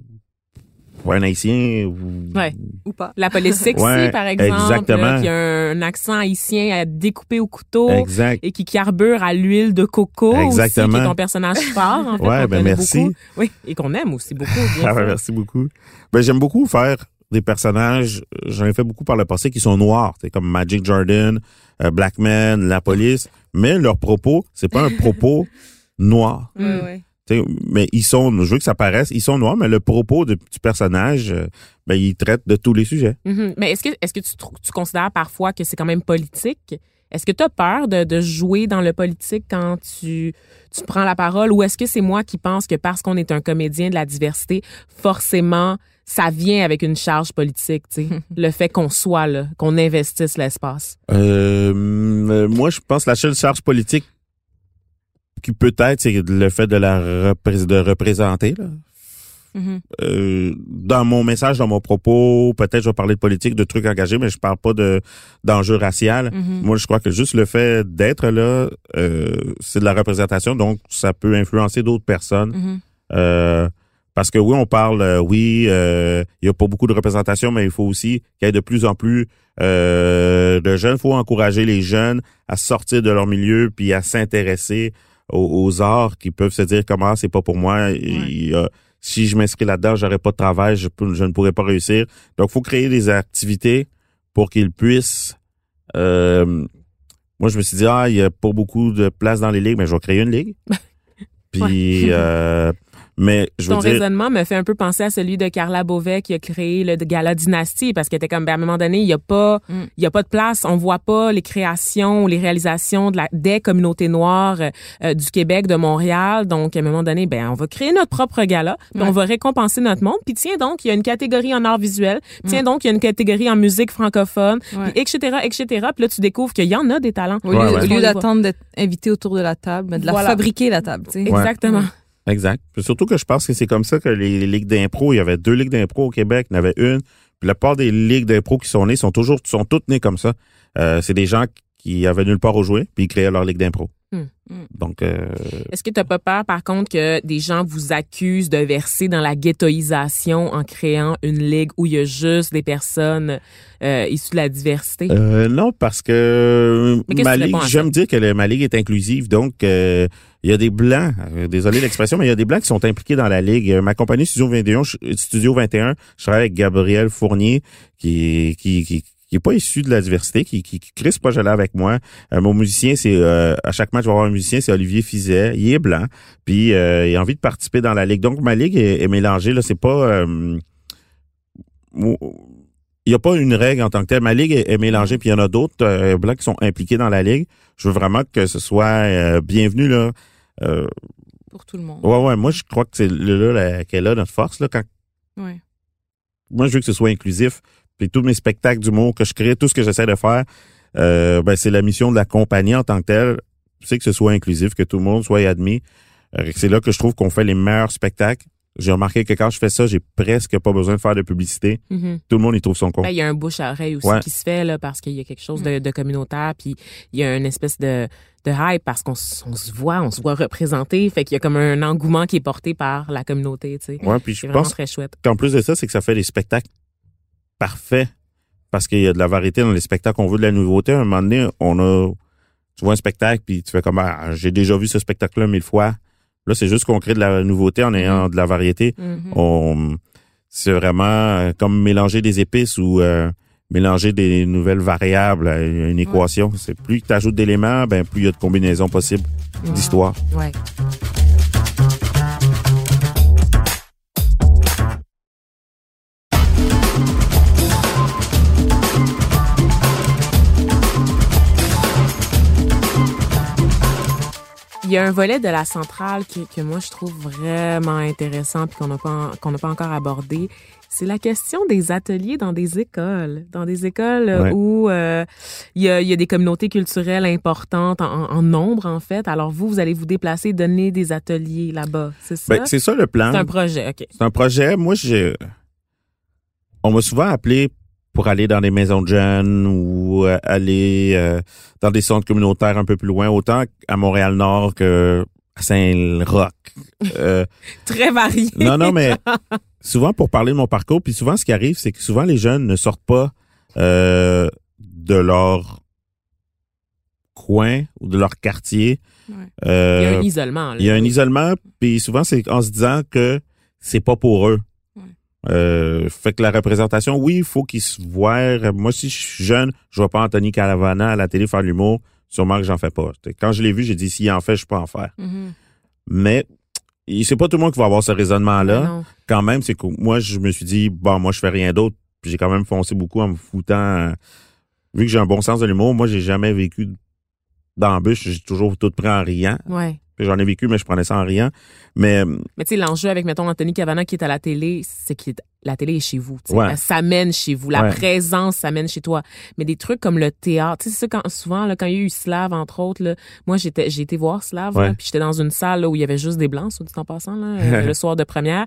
Speaker 3: pour un haïtien ou...
Speaker 1: Ouais.
Speaker 2: Ou pas.
Speaker 1: La police sexy,
Speaker 3: Ouais,
Speaker 1: par exemple,
Speaker 3: exactement.
Speaker 1: là, qui a un accent haïtien à découper au couteau.
Speaker 3: Exact.
Speaker 1: Et qui carbure à l'huile de coco
Speaker 3: Exactement.
Speaker 1: aussi, qui est ton personnage [laughs] phare, en fait,
Speaker 3: Ouais, ben merci.
Speaker 1: beaucoup. Oui, et qu'on aime aussi beaucoup, bien [laughs]
Speaker 3: Ah ouais, merci beaucoup. Ben, j'aime beaucoup faire des personnages, j'en ai fait beaucoup par le passé, qui sont noirs. C'est comme Magic Jordan, euh, Black Man, la police. Mais leur propos, c'est pas un propos [laughs] noir.
Speaker 1: Mm.
Speaker 2: Ouais, ouais.
Speaker 3: T'sais, mais ils sont, je veux que ça paraisse, ils sont noirs, mais le propos de- du personnage, euh, ben, il traite de tous les sujets.
Speaker 1: Mhm. Mais est-ce que, est-ce que tu, considères parfois que c'est quand même politique? Est-ce que tu as peur de, de jouer dans le politique quand tu, tu prends la parole? Ou est-ce que c'est moi qui pense que parce qu'on est un comédien de la diversité, forcément, ça vient avec une charge politique, tu sais, [laughs] le fait qu'on soit là, qu'on investisse l'espace.
Speaker 3: Euh, euh, moi, je pense que la seule charge politique qui peut être, c'est le fait de la repré- de représenter. Là.
Speaker 2: Mhm.
Speaker 3: Euh, dans mon message, dans mon propos, peut-être je vais parler de politique, de trucs engagés, mais je parle pas de d'enjeux raciaux.
Speaker 2: Mhm.
Speaker 3: Moi, je crois que juste le fait d'être là, euh, c'est de la représentation, donc ça peut influencer d'autres personnes.
Speaker 2: Mhm.
Speaker 3: Euh, parce que oui, on parle, euh, oui, euh, il y a pas beaucoup de représentation, mais il faut aussi qu'il y ait de plus en plus euh, de jeunes. Il faut encourager les jeunes à sortir de leur milieu puis à s'intéresser aux, aux arts qui peuvent se dire comment c'est pas pour moi. A- si je m'inscris là-dedans, j'aurais pas de travail, je, je ne pourrais pas réussir. Donc, il faut créer des activités pour qu'ils puissent. euh, moi, je me suis dit, ah, il y a pas beaucoup de place dans les ligues, mais je vais créer une ligue. [laughs] Puis, euh, mais je veux
Speaker 1: Ton
Speaker 3: dire,
Speaker 1: raisonnement me fait un peu penser à celui de Carla Beauvais qui a créé le gala Dynastie parce qu'elle était comme ben, à un moment donné, il y a pas
Speaker 2: Mm.
Speaker 1: il y a pas de place, on voit pas les créations ou les réalisations de la, des communautés noires euh, du Québec, de Montréal. Donc à un moment donné, ben on va créer notre propre gala, puis
Speaker 2: Ouais.
Speaker 1: on va récompenser notre monde. Puis tiens donc, il y a une catégorie en art visuel, tiens
Speaker 2: Mm.
Speaker 1: donc, il y a une catégorie en musique francophone,
Speaker 2: Ouais.
Speaker 1: puis etc., etc. Puis là tu découvres qu'il y en a des talents.
Speaker 2: Au lieu,
Speaker 3: Ouais, ouais.
Speaker 2: au lieu
Speaker 1: On les voit.
Speaker 2: d'attendre d'être invité autour de la table, mais de la
Speaker 1: Voilà.
Speaker 2: fabriquer la table, tu sais.
Speaker 3: Ouais.
Speaker 1: Exactement.
Speaker 3: Exact. Surtout que je pense que c'est comme ça que les, ligues d'impro, il y avait deux ligues d'impro au Québec, il y avait une. Puis la plupart des ligues d'impro qui sont nées sont toujours sont toutes nées comme ça. Euh, c'est des gens qui avaient nulle part où jouer, puis ils créaient leur ligue d'impro.
Speaker 1: Hmm.
Speaker 2: Hmm.
Speaker 3: Donc euh,
Speaker 1: Est-ce que tu n'as pas peur, par contre, que des gens vous accusent de verser dans la ghettoisation en créant une ligue où il y a juste des personnes euh, issues de la diversité?
Speaker 3: euh, non parce que ma ligue, j'aime dire que le- ma ligue est inclusive, donc euh, il y a des blancs. euh, désolé l'expression, mais il y a des blancs qui sont impliqués dans la ligue. Euh, Ma compagnie Studio 21, je- Studio 21, je travaille avec Gabriel Fournier qui qui qui qui est pas issu de la diversité, qui, qui, qui crée ce projet-là avec moi. Euh, mon musicien, c'est euh, à chaque match, je vais avoir un musicien, c'est Olivier Fizet. Il est blanc, puis euh, il a envie de participer dans la ligue. Donc ma ligue est, est mélangée. Là, c'est pas euh, il n'y a pas une règle en tant que telle. Ma ligue est, est mélangée, puis il y en a d'autres euh, blancs qui sont impliqués dans la ligue. Je veux vraiment que ce soit euh, bienvenu là. Euh,
Speaker 2: Pour tout le monde.
Speaker 3: ouais, ouais. Moi, je crois que c'est là, là qu'elle a notre force là. Quand
Speaker 2: Ouais.
Speaker 3: moi, je veux que ce soit inclusif, Puis tous mes spectacles d'humour que je crée, tout ce que j'essaie de faire, euh, ben, c'est la mission de la compagnie en tant que telle. C'est que ce soit inclusif, que tout le monde soit admis. Euh, c'est là que je trouve qu'on fait les meilleurs spectacles. J'ai remarqué que quand je fais ça, j'ai presque pas besoin de faire de publicité.
Speaker 1: Mhm.
Speaker 3: Tout le monde y trouve son compte.
Speaker 1: Ben, il y a un bouche à oreille aussi
Speaker 3: Ouais.
Speaker 1: qui se fait là parce qu'il y a quelque chose de, de communautaire puis il y a une espèce de de hype parce qu'on se voit, on se voit représenté, fait qu'il y a comme un engouement qui est porté par la communauté, tu sais.
Speaker 3: Ouais, puis je pense
Speaker 1: très chouette.
Speaker 3: qu'en plus de ça, c'est que ça fait des spectacles parfaits parce qu'il y a de la variété dans les spectacles. On veut de la nouveauté. À un moment donné, on a, tu vois un spectacle puis tu fais comme, ah, j'ai déjà vu ce spectacle-là mille fois. Là, c'est juste qu'on crée de la nouveauté en ayant de la variété.
Speaker 1: Mhm.
Speaker 3: On, c'est vraiment euh, comme mélanger des épices ou euh, mélanger des nouvelles variables à une équation. C'est plus tu ajoutes d'éléments, ben plus il y a de combinaisons possibles d'histoires.
Speaker 1: Ouais. Il y a un volet de la centrale qui, que moi je trouve vraiment intéressant puis qu'on n'a pas qu'on n'a pas encore abordé. C'est la question des ateliers dans des écoles, dans des écoles euh,
Speaker 3: Ouais.
Speaker 1: où euh, il y, a, il y a des communautés culturelles importantes en, en nombre en fait. Alors vous, vous allez vous déplacer, donner des ateliers là-bas, c'est ça?
Speaker 3: Ben, c'est ça le plan.
Speaker 1: C'est un projet, ok.
Speaker 3: C'est un projet. Moi, je, on m'a souvent appelé pour aller dans des maisons de jeunes ou euh, aller euh, dans des centres communautaires un peu plus loin, autant à Montréal-Nord que à Saint-Roch. Euh, [laughs]
Speaker 1: Très varié.
Speaker 3: non, non, mais souvent pour parler de mon parcours, puis souvent ce qui arrive, c'est que souvent les jeunes ne sortent pas euh, de leur coin ou de leur quartier.
Speaker 2: Ouais.
Speaker 1: Il y a
Speaker 3: Euh,
Speaker 1: un isolement. Là.
Speaker 3: il y a un isolement, puis souvent c'est en se disant que c'est pas pour eux. Euh, fait que la représentation, oui, il faut qu'ils se voient. Moi, si je suis jeune, je vois pas Anthony Caravana à la télé faire l'humour. Sûrement que j'en fais pas. Quand je l'ai vu, j'ai dit s'il en fait, je peux en faire.
Speaker 2: Mhm.
Speaker 3: Mais c'est pas tout le monde qui va avoir ce raisonnement-là. Quand même, c'est que moi, je me suis dit bon, moi, je fais rien d'autre. Puis j'ai quand même foncé beaucoup en me foutant. euh, vu que j'ai un bon sens de l'humour, moi, j'ai jamais vécu d'embûche. J'ai toujours tout pris en riant.
Speaker 1: Ouais.
Speaker 3: J'en ai vécu, mais je prenais ça en riant. Mais
Speaker 1: Mais tu sais, l'enjeu avec, mettons, Anthony Cavana qui est à la télé, c'est que la télé est chez vous.
Speaker 3: Ouais.
Speaker 1: Elle s'amène chez vous. La
Speaker 3: Ouais.
Speaker 1: présence s'amène chez toi. Mais des trucs comme le théâtre, tu sais, quand, souvent, là, quand il y a eu Slav, entre autres, là, moi, j'étais, j'ai été voir Slav,
Speaker 3: Ouais.
Speaker 1: puis j'étais dans une salle là, où il y avait juste des blancs, soit dit en passant, là, [laughs] euh, le soir de première.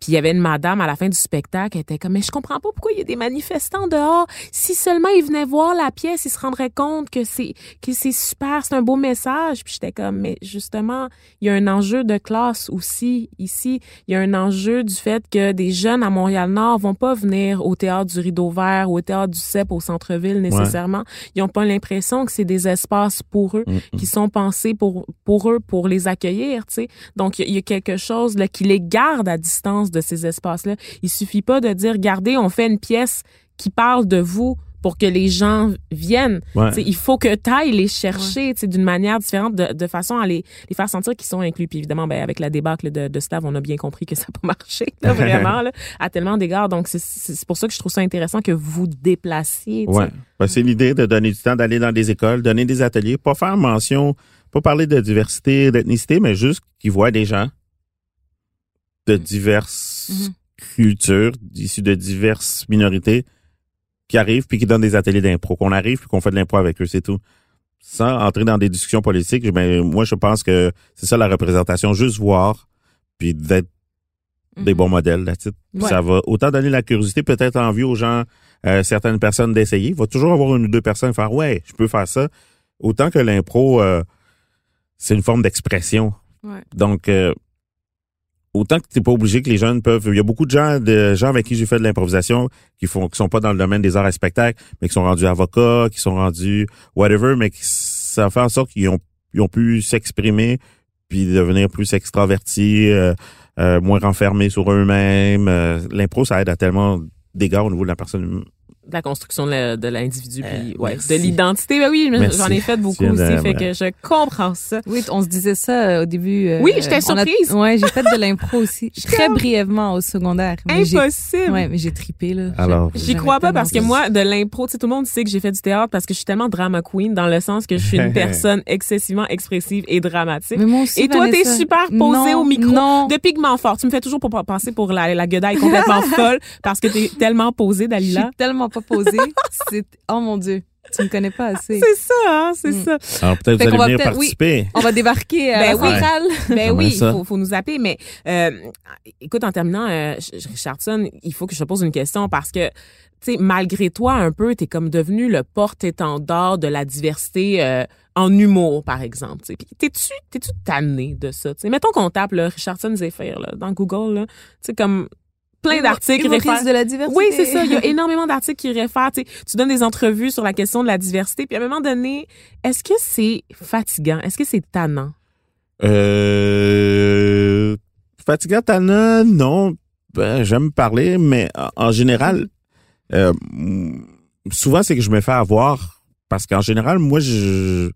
Speaker 1: Puis il y avait une madame à la fin du spectacle, elle était comme, mais je comprends pas pourquoi il y a des manifestants dehors. Si seulement ils venaient voir la pièce, ils se rendraient compte que c'est, que c'est super, c'est un beau message. Puis j'étais comme, mais justement, il y a un enjeu de classe aussi ici. Il y a un enjeu du fait que des jeunes à Montréal-Nord vont pas venir au théâtre du Rideau Vert ou au théâtre du CEP au centre-ville nécessairement. Ils ont pas l'impression que c'est des espaces pour eux
Speaker 3: Mm,
Speaker 1: qui sont pensés pour pour eux pour les accueillir, tu sais. Donc il y, y a quelque chose là qui les garde à distance de ces espaces-là. Il suffit pas de dire regardez, on fait une pièce qui parle de vous pour que les gens viennent.
Speaker 3: ouais.
Speaker 1: Il faut que tu ailles les chercher tu sais, d'une manière différente, de, de façon à les, les faire sentir qu'ils sont inclus. Puis évidemment, ben, avec la débâcle de, de Slav, on a bien compris que ça n'a pas marché, là, [laughs] vraiment, là, à tellement d'égards. Donc, c'est- pour ça que je trouve ça intéressant que vous déplaciez.
Speaker 3: Ouais. Ben, c'est l'idée de donner du temps d'aller dans des écoles, donner des ateliers, pas faire mention, pas parler de diversité, d'ethnicité, mais juste qu'ils voient des gens de diverses
Speaker 2: Mhm.
Speaker 3: cultures, issus de diverses minorités, qui arrivent puis qui donnent des ateliers d'impro, qu'on arrive puis qu'on fait de l'impro avec eux, c'est tout. Sans entrer dans des discussions politiques, ben, moi, je pense que c'est ça la représentation, juste voir puis d'être des
Speaker 2: Mhm.
Speaker 3: bons modèles, là.
Speaker 1: Ouais.
Speaker 3: Ça va autant donner la curiosité, peut-être envie aux gens, euh, certaines personnes d'essayer. Il va toujours avoir une ou deux personnes faire ouais, je peux faire ça. Autant que l'impro, euh, c'est une forme d'expression.
Speaker 2: Ouais.
Speaker 3: Donc, euh, autant que t'es pas obligé que les jeunes peuvent. Il y a beaucoup de gens, de gens avec qui j'ai fait de l'improvisation qui font, qui sont pas dans le domaine des arts et spectacles, mais qui sont rendus avocats, qui sont rendus whatever, mais qui, ça fait en sorte qu'ils ont, ils ont pu s'exprimer puis devenir plus extravertis, euh, euh, moins renfermés sur eux-mêmes. Euh, L'impro, ça aide à tellement d'égards au niveau de la personne
Speaker 1: de la construction de l'individu, puis
Speaker 3: Euh,
Speaker 1: ouais,
Speaker 3: merci.
Speaker 1: de l'identité. Ben oui, j'en ai fait beaucoup
Speaker 3: de-
Speaker 1: aussi, fait
Speaker 3: ouais.
Speaker 1: que je comprends ça.
Speaker 2: Oui, on se disait ça euh, au début. euh,
Speaker 1: Oui, j'étais
Speaker 2: on a-
Speaker 1: surprise.
Speaker 2: Ouais, j'ai fait de l'impro aussi, [laughs] très brièvement au secondaire. Mais
Speaker 1: Impossible.
Speaker 2: Ouais, mais j'ai tripé là.
Speaker 3: Alors,
Speaker 1: J'y crois pas parce que moi, de l'impro, tu sais, tout le monde sait que j'ai fait du théâtre parce que je suis tellement drama queen dans le sens que je suis une [laughs] personne excessivement expressive et dramatique.
Speaker 2: Mais moi aussi,
Speaker 1: Et toi, t'es super posée
Speaker 2: Non,
Speaker 1: au micro.
Speaker 2: Non.
Speaker 1: De pigment fort. Tu me fais toujours pour passer pour la, la guedaille complètement [laughs] folle parce que t'es tellement posée,
Speaker 2: Je
Speaker 1: Dalila.
Speaker 2: suis tellement pas posée. C'est oh mon dieu, tu me connais pas assez.
Speaker 1: C'est ça, hein, c'est
Speaker 2: Mm.
Speaker 1: ça.
Speaker 3: alors peut-être
Speaker 2: Fait
Speaker 3: vous
Speaker 2: va
Speaker 3: allez venir
Speaker 2: peut-être- oui.
Speaker 3: participer.
Speaker 2: On va débarquer à
Speaker 1: Ben
Speaker 2: la
Speaker 1: oui.
Speaker 2: centrale.
Speaker 1: Ben oui, il faut, faut nous appeler. Mais euh, écoute, en terminant, euh, Ch- Richardson, il faut que je te pose une question parce que, tu sais, malgré toi, un peu, t'es comme devenu le porte-étendard de la diversité euh, en humour, par exemple. tu sais. Puis t'es-tu, t'es-tu tanné de ça? tu sais? Mettons qu'on tape là, Richardson Zephyr là, dans Google, là, tu sais, comme plein d'articles
Speaker 2: Humoriste
Speaker 1: réfèrent...
Speaker 2: de la diversité.
Speaker 1: Oui, c'est ça. Il y a [laughs] énormément d'articles qui réfèrent. Tu, sais, tu donnes des entrevues sur la question de la diversité. Puis à un moment donné, est-ce que c'est fatigant? Est-ce que c'est tannant?
Speaker 3: Euh, fatigant, tannant, non. Ben, j'aime parler, mais en, général, euh, souvent, c'est que je me fais avoir. Parce qu'en général, moi, je,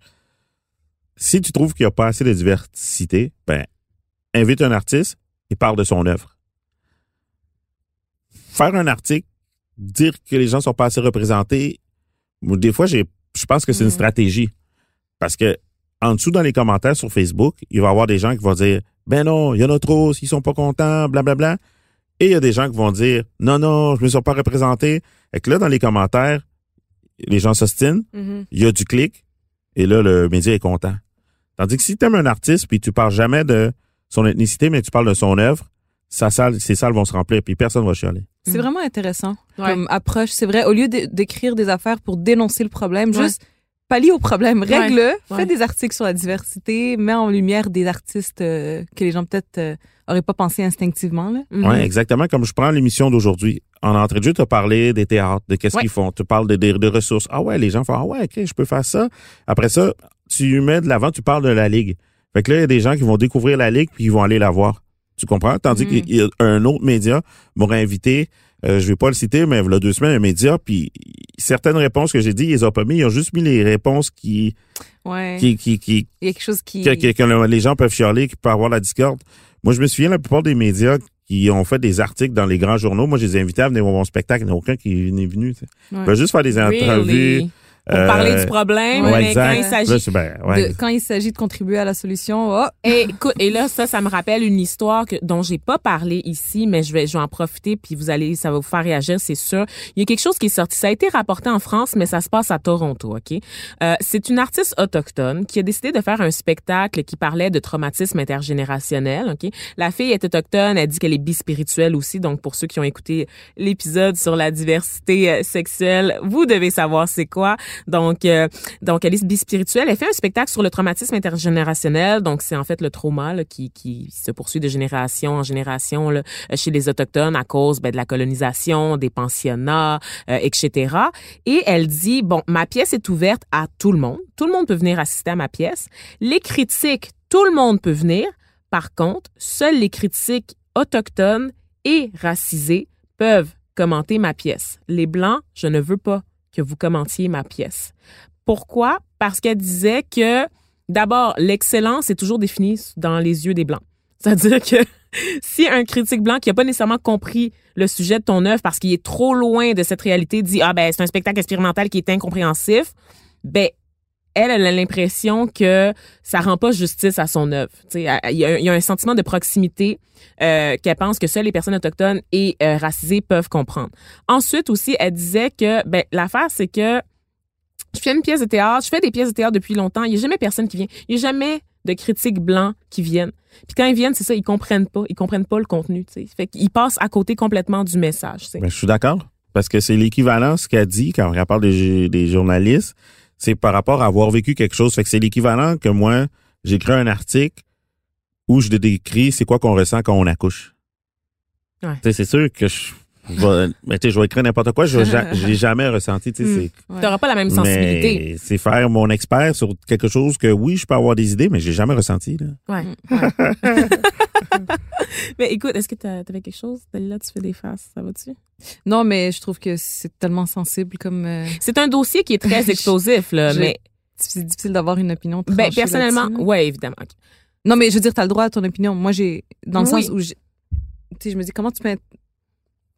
Speaker 3: si tu trouves qu'il n'y a pas assez de diversité, ben, invite un artiste et parle de son œuvre. Faire un article, dire que les gens sont pas assez représentés, des fois, j'ai, je pense que c'est une
Speaker 1: Mhm.
Speaker 3: stratégie. Parce que en dessous dans les commentaires sur Facebook, il va y avoir des gens qui vont dire ben non, il y en a trop, s'ils sont pas contents, blablabla. Et il y a des gens qui vont dire non non, je me suis pas représenté. Et que là dans les commentaires, les gens s'ostinent, il y a du clic et là le média est content. Tandis que si tu aimes un artiste puis tu parles jamais de son ethnicité mais tu parles de son œuvre, sa salle, ces salles vont se remplir puis personne va chialer.
Speaker 2: C'est vraiment intéressant
Speaker 1: Ouais.
Speaker 2: comme approche. C'est vrai, au lieu de- d'écrire des affaires pour dénoncer le problème,
Speaker 1: Ouais.
Speaker 2: juste pallie au problème, règle-le,
Speaker 1: Ouais.
Speaker 2: fais des articles sur la diversité, mets en lumière des artistes euh, que les gens peut-être euh, auraient pas pensé instinctivement. Là.
Speaker 1: Mhm.
Speaker 3: Ouais, exactement comme je prends l'émission d'aujourd'hui. En entrée de jeu, tu as parlé des théâtres, de qu'est-ce
Speaker 1: Ouais.
Speaker 3: qu'ils font. Tu parles des ressources. Ah ouais, les gens font Ah ouais, ok, je peux faire ça. Après ça, tu mets de l'avant, tu parles de la Ligue. Fait que là, il y a des gens qui vont découvrir la Ligue puis ils vont aller la voir. Tu comprends? Tandis
Speaker 2: Mhm.
Speaker 3: qu'il y a un autre média m'aurait invité, euh, je vais pas le citer, mais il y a deux semaines, un média, puis certaines réponses que j'ai dit, ils ont pas mis, ils ont juste mis les réponses qui,
Speaker 2: Ouais.
Speaker 3: qui, qui, qui,
Speaker 2: Il y a quelque chose qui.
Speaker 3: que, que- que le- les gens peuvent chialer, qui peut avoir la discorde. Moi, je me souviens, la plupart des médias qui ont fait des articles dans les grands journaux, moi, je les ai invités à venir voir mon spectacle. Il n'y en a aucun qui n'est venu. tu sais.
Speaker 2: Ouais.
Speaker 3: Juste faire des entrevues.
Speaker 1: Really? Pour
Speaker 3: euh,
Speaker 1: parler du problème,
Speaker 3: ouais,
Speaker 1: mais
Speaker 3: exact.
Speaker 1: quand il s'agit
Speaker 3: ben, ouais.
Speaker 2: de- quand il s'agit de contribuer à la solution, oh,
Speaker 1: Et écoute, et là, ça, ça me rappelle une histoire que, dont j'ai pas parlé ici, mais je vais, je vais en profiter, puis vous allez, ça va vous faire réagir, c'est sûr. Il y a quelque chose qui est sorti. Ça a été rapporté en France, mais ça se passe à Toronto, ok? Euh, c'est une artiste autochtone qui a décidé de faire un spectacle qui parlait de traumatisme intergénérationnel, ok? La fille est autochtone, elle dit qu'elle est bispirituelle aussi, donc pour ceux qui ont écouté l'épisode sur la diversité euh, sexuelle, vous devez savoir c'est quoi. Donc, euh, donc, est bispirituelle. Elle fait un spectacle sur le traumatisme intergénérationnel. Donc, c'est en fait le trauma là, qui, qui se poursuit de génération en génération là, chez les Autochtones à cause ben, de la colonisation, des pensionnats, euh, etc. Et elle dit, bon, ma pièce est ouverte à tout le monde. Tout le monde peut venir assister à ma pièce. Les critiques, tout le monde peut venir. Par contre, seuls les critiques autochtones et racisés peuvent commenter ma pièce. Les Blancs, je ne veux pas que vous commentiez ma pièce. Pourquoi? Parce qu'elle disait que, d'abord, l'excellence est toujours définie dans les yeux des Blancs. C'est-à-dire que [laughs] si un critique blanc qui n'a pas nécessairement compris le sujet de ton œuvre parce qu'il est trop loin de cette réalité dit ah ben c'est un spectacle expérimental qui est incompréhensif, ben elle, elle a l'impression que ça rend pas justice à son œuvre. Il y, a, un sentiment de proximité euh, qu'elle pense que seules les personnes autochtones et euh, racisées peuvent comprendre. Ensuite aussi, elle disait que ben l'affaire c'est que je fais une pièce de théâtre, je fais des pièces de théâtre depuis longtemps, il y a jamais personne qui vient, il y a jamais de critiques blancs qui viennent. Puis quand ils viennent, c'est ça, ils comprennent pas, ils comprennent pas le contenu, tu sais. Fait qu'ils passent à côté complètement du message.
Speaker 3: Ben, je suis d'accord. Parce que c'est l'équivalent, ce qu'elle dit quand on parle des, des journalistes, c'est par rapport à avoir vécu quelque chose. Fait que c'est l'équivalent que moi, j'écris un article où je décris c'est quoi qu'on ressent quand on accouche.
Speaker 1: Ouais.
Speaker 3: C'est sûr que je, je vais, [laughs] mais tu sais, je vais écrire n'importe quoi, je, l'ai [laughs] jamais ressenti, tu sais,
Speaker 1: Mm.
Speaker 3: c'est-
Speaker 2: ouais.
Speaker 1: T'auras pas la même sensibilité.
Speaker 3: c'est faire mon expert sur quelque chose que oui, je peux avoir des idées, mais j'ai jamais ressenti, là.
Speaker 1: Ouais. [laughs] Mais écoute, est-ce que tu avais quelque chose? Là, tu fais des faces, ça va-tu?
Speaker 2: Non, mais je trouve que c'est tellement sensible comme. euh,
Speaker 1: C'est un dossier qui est très [laughs] explosif, là,
Speaker 2: Je-
Speaker 1: mais
Speaker 2: c'est difficile d'avoir une opinion.
Speaker 1: ben, personnellement, ouais, évidemment.
Speaker 2: Non, mais je veux dire, t'as le droit à ton opinion. Moi, j'ai. Dans le
Speaker 1: Oui.
Speaker 2: sens où. Tu sais, je me dis, comment tu peux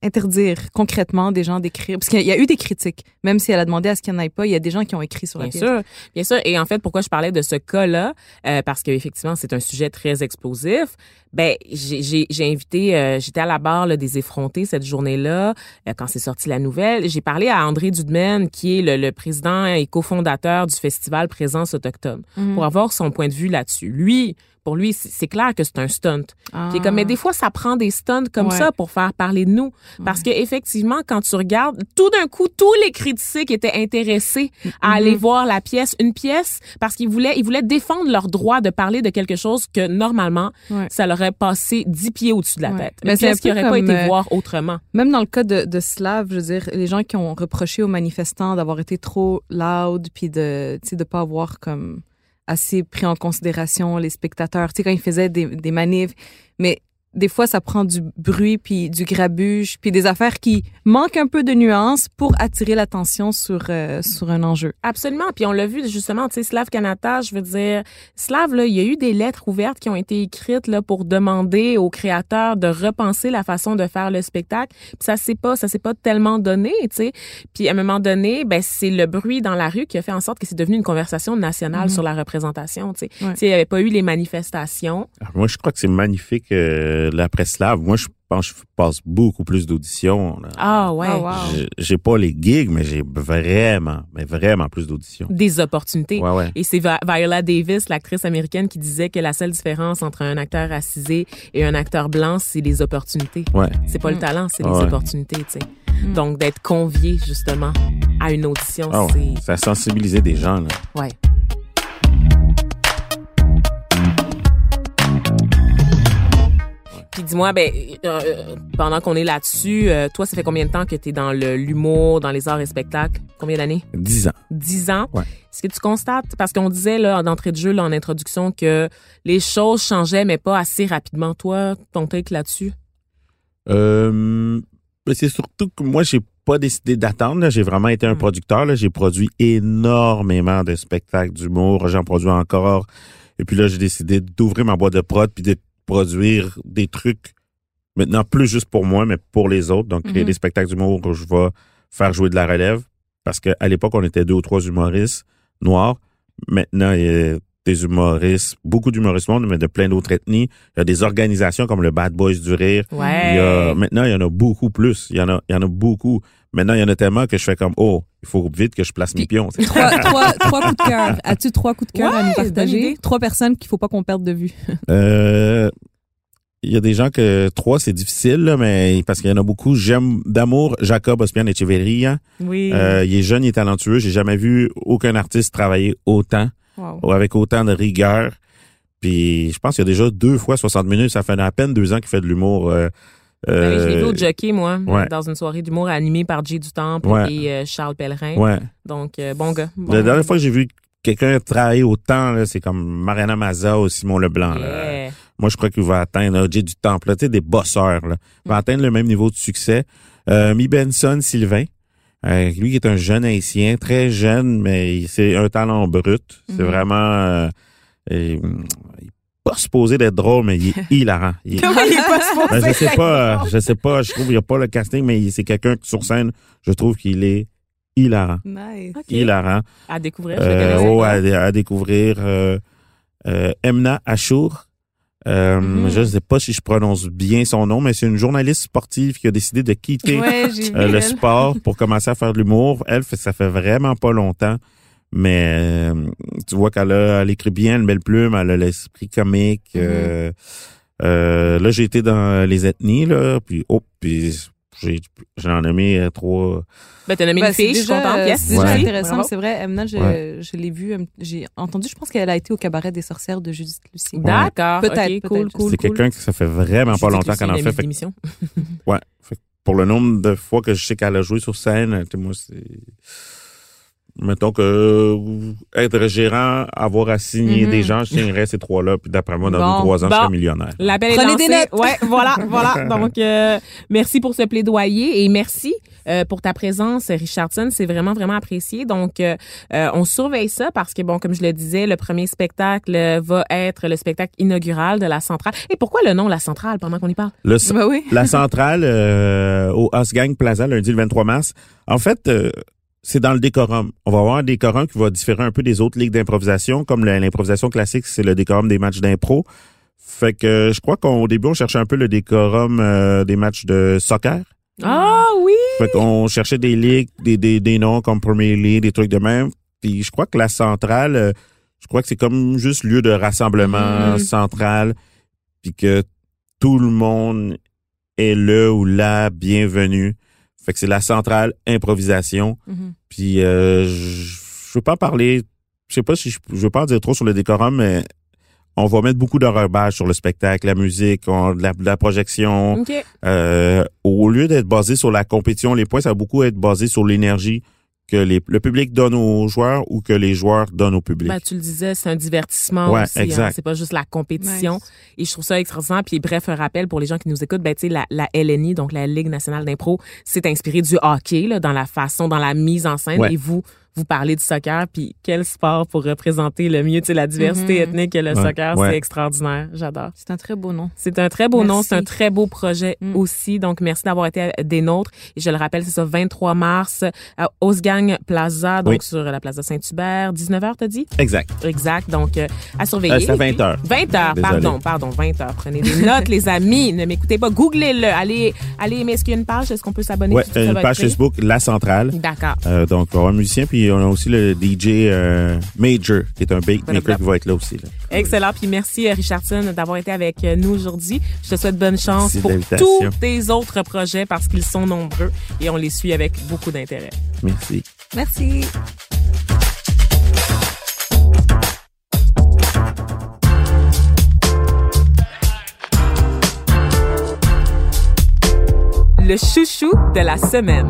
Speaker 2: interdire concrètement des gens d'écrire? Parce qu'il y a- eu des critiques. Même si elle a demandé à ce qu'il n'y en ait pas, il y a des gens qui ont écrit sur la
Speaker 1: Bien
Speaker 2: pièce.
Speaker 1: sûr, bien sûr. Et en fait, pourquoi je parlais de ce cas-là, euh, parce qu'effectivement, c'est un sujet très explosif. Ben, j'ai- j'ai j'ai invité, euh, j'étais à la barre là, des effrontés cette journée-là, euh, quand c'est sorti la nouvelle. J'ai parlé à André Dudemaine, qui est le, le président et cofondateur du festival Présence autochtone,
Speaker 2: Mhm.
Speaker 1: pour avoir son point de vue là-dessus. Lui, pour lui, c'est clair que c'est un stunt.
Speaker 2: Ah.
Speaker 1: Puis comme, mais des fois, ça prend des stunts comme
Speaker 2: Ouais.
Speaker 1: ça pour faire parler de nous. Parce que effectivement, quand tu regardes, tout d'un coup, tous les critiques étaient intéressés à aller
Speaker 2: Mhm.
Speaker 1: voir la pièce, une pièce, parce qu'ils voulaient, ils voulaient défendre leur droit de parler de quelque chose que normalement,
Speaker 2: Ouais.
Speaker 1: ça leur aurait passé dix pieds au-dessus de la tête.
Speaker 2: Mais c'est
Speaker 1: pièce qui
Speaker 2: peu
Speaker 1: aurait pas été
Speaker 2: euh,
Speaker 1: voir autrement.
Speaker 2: Même dans le cas de, de Slav, je veux dire, les gens qui ont reproché aux manifestants d'avoir été trop loud, puis de, tu sais, de pas avoir comme assez pris en considération les spectateurs, tu sais, quand ils faisaient des, des manifs. Mais des fois, ça prend du bruit, puis du grabuge, puis des affaires qui manquent un peu de nuances pour attirer l'attention sur, euh, sur un enjeu.
Speaker 1: Absolument. Puis on l'a vu justement, tu sais, Slav Kanata, je veux dire, Slav, là, il y a eu des lettres ouvertes qui ont été écrites là pour demander aux créateurs de repenser la façon de faire le spectacle. Puis ça s'est pas, ça s'est pas tellement donné, tu sais. Puis à un moment donné, ben c'est le bruit dans la rue qui a fait en sorte que c'est devenu une conversation nationale
Speaker 2: Mhm.
Speaker 1: sur la représentation, tu sais.
Speaker 2: Ouais.
Speaker 1: Tu sais, il y avait pas eu les manifestations.
Speaker 3: Alors, Moi, je crois que c'est magnifique, euh, la presse slave. Moi, je pense que je passe beaucoup plus d'auditions.
Speaker 1: Ah ouais.
Speaker 2: Ah, wow.
Speaker 3: J'ai- pas les gigs, mais j'ai vraiment, mais vraiment plus d'auditions.
Speaker 1: Des opportunités.
Speaker 3: Ouais, ouais.
Speaker 1: Et c'est Vi- Viola Davis, l'actrice américaine, qui disait que la seule différence entre un acteur racisé et un acteur blanc, c'est les opportunités.
Speaker 3: Ouais.
Speaker 1: C'est pas le
Speaker 2: Mm.
Speaker 1: talent, c'est les opportunités, tu sais.
Speaker 2: Mm.
Speaker 1: Donc, d'être convié, justement, à une audition,
Speaker 3: Ah ouais. Ça a sensibilisé des gens, là.
Speaker 1: c'est... Ouais. Puis dis-moi, ben, euh, euh, pendant qu'on est là-dessus, euh, toi, ça fait combien de temps que tu es dans l'humour, dans les arts et spectacles? Combien d'années?
Speaker 3: 10 ans.
Speaker 1: 10 ans?
Speaker 3: Ouais.
Speaker 1: Est-ce que tu constates, parce qu'on disait là, d'entrée de jeu, là, en introduction, que les choses changeaient, mais pas assez rapidement. Toi, ton take là-dessus?
Speaker 3: Euh, c'est surtout que moi, j'ai pas décidé d'attendre. J'ai vraiment été un
Speaker 1: Mm.
Speaker 3: producteur. J'ai produit énormément de spectacles d'humour. J'en produis encore. Et puis là, j'ai décidé d'ouvrir ma boîte de prod puis de produire des trucs maintenant plus juste pour moi, mais pour les autres. Donc, créer
Speaker 2: Mhm.
Speaker 3: des spectacles d'humour où je vais faire jouer de la relève. Parce qu'à l'époque, on était deux ou trois humoristes noirs. Maintenant, il y a des humoristes, beaucoup d'humoristes noirs, mais de plein d'autres ethnies. Il y a des organisations comme le Bad Boys du Rire.
Speaker 1: Ouais.
Speaker 3: Il y a, maintenant, il y en a beaucoup plus. Il y en a, il y en a beaucoup. Maintenant, il y en a tellement que je fais comme, oh, il faut vite que je place mes pions.
Speaker 2: Trois, trois, trois coups de cœur. [laughs] As-tu trois coups de cœur à nous partager? Trois personnes qu'il faut pas qu'on perde de vue. [laughs]
Speaker 3: Euh, il y a des gens que trois, c'est difficile, là, mais parce qu'il y en a beaucoup. J'aime d'amour Jacob Ospian Echeverria.
Speaker 1: Oui.
Speaker 3: Euh, il est jeune, il est talentueux. J'ai jamais vu aucun artiste travailler autant,
Speaker 2: Wow.
Speaker 3: avec autant de rigueur. Puis je pense qu'il y a déjà deux fois 60 minutes. Ça fait à peine deux ans qu'il fait de l'humour. Euh,
Speaker 1: Ben, je l'ai vu
Speaker 3: euh,
Speaker 1: au jockey, moi,
Speaker 3: ouais.
Speaker 1: dans une soirée d'humour animée par Jay du Temple
Speaker 3: Ouais.
Speaker 1: et euh, Charles Pellerin.
Speaker 3: ouais.
Speaker 1: Donc, euh, bon gars. Bon
Speaker 3: La dernière fois que j'ai vu quelqu'un travailler autant, c'est comme Mariana Maza ou Simon Leblanc. là. Moi, je crois qu'il va atteindre Jay du Temple, là, des bosseurs. Là. Il va atteindre le même niveau de succès. Euh, Mi Benson Sylvain, euh, lui qui est un jeune haïtien, très jeune, mais il- c'est un talent brut. C'est
Speaker 2: Mhm.
Speaker 3: vraiment... Euh, et, hum, il est pas supposé d'être drôle, mais il est [laughs] hilarant. Il est-
Speaker 1: Comment il est pas supposé
Speaker 3: Ben, je sais
Speaker 1: être
Speaker 3: pas,
Speaker 1: drôle?
Speaker 3: je sais pas, je trouve qu'il n'y a pas le casting, mais c'est quelqu'un qui, sur scène, je trouve qu'il est hilarant.
Speaker 2: Nice.
Speaker 3: Hilarant.
Speaker 1: À découvrir, je
Speaker 3: Euh, oh, à découvrir euh, euh, Emna Achour. Euh,
Speaker 1: Mhm.
Speaker 3: Je ne sais pas si je prononce bien son nom, mais c'est une journaliste sportive qui a décidé de quitter
Speaker 2: Ouais,
Speaker 3: euh, le
Speaker 2: elle.
Speaker 3: sport pour commencer à faire de l'humour. Elle, ça fait vraiment pas longtemps, mais euh, tu vois qu'elle a, elle écrit bien, une belle plume, elle a l'esprit comique.
Speaker 2: Mhm.
Speaker 3: euh, euh, là, j'ai été dans les ethnies, là, puis oh, puis j'en ai mis euh, trois.
Speaker 1: Ben, t'as nommé
Speaker 2: Ben,
Speaker 1: une fille,
Speaker 2: c'est
Speaker 1: je suis
Speaker 2: déjà,
Speaker 1: contente.
Speaker 2: euh,
Speaker 1: Yes.
Speaker 2: C'est déjà
Speaker 3: Ouais.
Speaker 2: intéressant, c'est vrai. Emna, je,
Speaker 3: Ouais.
Speaker 2: je l'ai vue, euh, j'ai entendu, je pense qu'elle a été au cabaret des sorcières de Judith Lucie.
Speaker 1: D'accord.
Speaker 2: Peut-être,
Speaker 1: ok, cool, cool,
Speaker 3: c'est
Speaker 1: cool.
Speaker 3: quelqu'un que ça fait vraiment pas longtemps qu'elle en fait. fait que
Speaker 1: L'émission. [laughs]
Speaker 3: Ouais. Fait que pour le nombre de fois que je sais qu'elle a joué sur scène, moi, c'est. Mettons que euh, être gérant, avoir à signer
Speaker 2: Mhm.
Speaker 3: des gens, je signerais ces trois-là, puis d'après moi, dans
Speaker 2: Bon.
Speaker 3: deux, trois ans, je
Speaker 1: Bon.
Speaker 3: serais millionnaire.
Speaker 1: L'appel est
Speaker 2: Prenez
Speaker 1: lancé.
Speaker 2: des notes.
Speaker 1: Ouais, voilà, [laughs] voilà. Donc, euh, merci pour ce plaidoyer et merci euh, pour ta présence, Richardson. C'est vraiment, vraiment apprécié. Donc, euh, euh, on surveille ça parce que, bon, comme je le disais, le premier spectacle euh, va être le spectacle inaugural de la centrale. Et pourquoi le nom La Centrale pendant qu'on y parle?
Speaker 3: Le,
Speaker 2: Ben oui. [laughs]
Speaker 3: la centrale euh, au Osgang Plaza, lundi le 23 mars. En fait, euh, c'est dans le décorum. On va avoir un décorum qui va différer un peu des autres ligues d'improvisation, comme l'improvisation classique, c'est le décorum des matchs d'impro. Fait que euh, je crois qu'au début, on cherchait un peu le décorum euh, des matchs de soccer.
Speaker 1: Ah oui!
Speaker 3: Fait qu'on cherchait des ligues, des, des, des noms comme Premier League, des trucs de même. Puis je crois que la centrale, euh, je crois que c'est comme juste lieu de rassemblement
Speaker 1: Mhm.
Speaker 3: central, puis que tout le monde est là ou là, bienvenu. Fait que c'est la centrale improvisation.
Speaker 2: Mhm.
Speaker 3: Puis euh, je veux pas parler, je sais pas si je, je veux pas en dire trop sur le décorum, mais on va mettre beaucoup d'horreur sur le spectacle, la musique, on- la, la projection. Euh, au lieu d'être basé sur la compétition, les points, ça va beaucoup être basé sur l'énergie que les- le public donne aux joueurs ou que les joueurs donnent au public.
Speaker 1: Ben, tu le disais, c'est un divertissement
Speaker 3: Ouais,
Speaker 1: aussi. hein.
Speaker 3: exact.
Speaker 1: C'est pas juste la compétition.
Speaker 2: Nice.
Speaker 1: Et je trouve ça extraordinaire. Puis bref, un rappel pour les gens qui nous écoutent, ben tu sais la, la LNI, donc la Ligue nationale d'impro, c'est inspiré du hockey là, dans la façon, dans la mise en scène.
Speaker 3: Ouais.
Speaker 1: Et vous, vous parlez du soccer. Puis quel sport pour représenter le mieux, tu sais la diversité
Speaker 2: Mhm.
Speaker 1: ethnique et le
Speaker 3: Ouais,
Speaker 1: soccer,
Speaker 3: ouais.
Speaker 1: c'est extraordinaire. J'adore.
Speaker 2: C'est un très beau nom.
Speaker 1: C'est un très beau nom, c'est un très beau projet
Speaker 2: Mm.
Speaker 1: aussi. Donc, merci d'avoir été des nôtres. Et je le rappelle, c'est ça, 23 mars à Osgang Plaza, donc
Speaker 3: Oui.
Speaker 1: sur la Plaza Saint-Hubert. 19h, t'as dit?
Speaker 3: Exact.
Speaker 1: Exact. Donc, euh, à surveiller.
Speaker 3: Euh, c'est à 20 heures.
Speaker 1: 20 heures,
Speaker 3: Désolé.
Speaker 1: pardon, pardon, 20 heures. Prenez des notes, les amis. Ne m'écoutez pas. Googlez-le. Allez, allez, mais est-ce qu'il y a une page? Est-ce qu'on peut s'abonner? Ça
Speaker 3: une page? Facebook, La Centrale.
Speaker 1: D'accord.
Speaker 3: Euh, donc, on va avoir un musicien, puis on a aussi le DJ euh, Major, qui est un beatmaker qui va être là aussi. là.
Speaker 1: Excellent. Puis merci, euh, Richardson, d'avoir été avec euh, nous aujourd'hui. Je te souhaite bonne chance
Speaker 3: Merci
Speaker 1: pour tous tes autres projets parce qu'ils sont nombreux et on les suit avec beaucoup d'intérêt.
Speaker 3: Merci.
Speaker 2: Merci.
Speaker 1: Le chouchou de la semaine.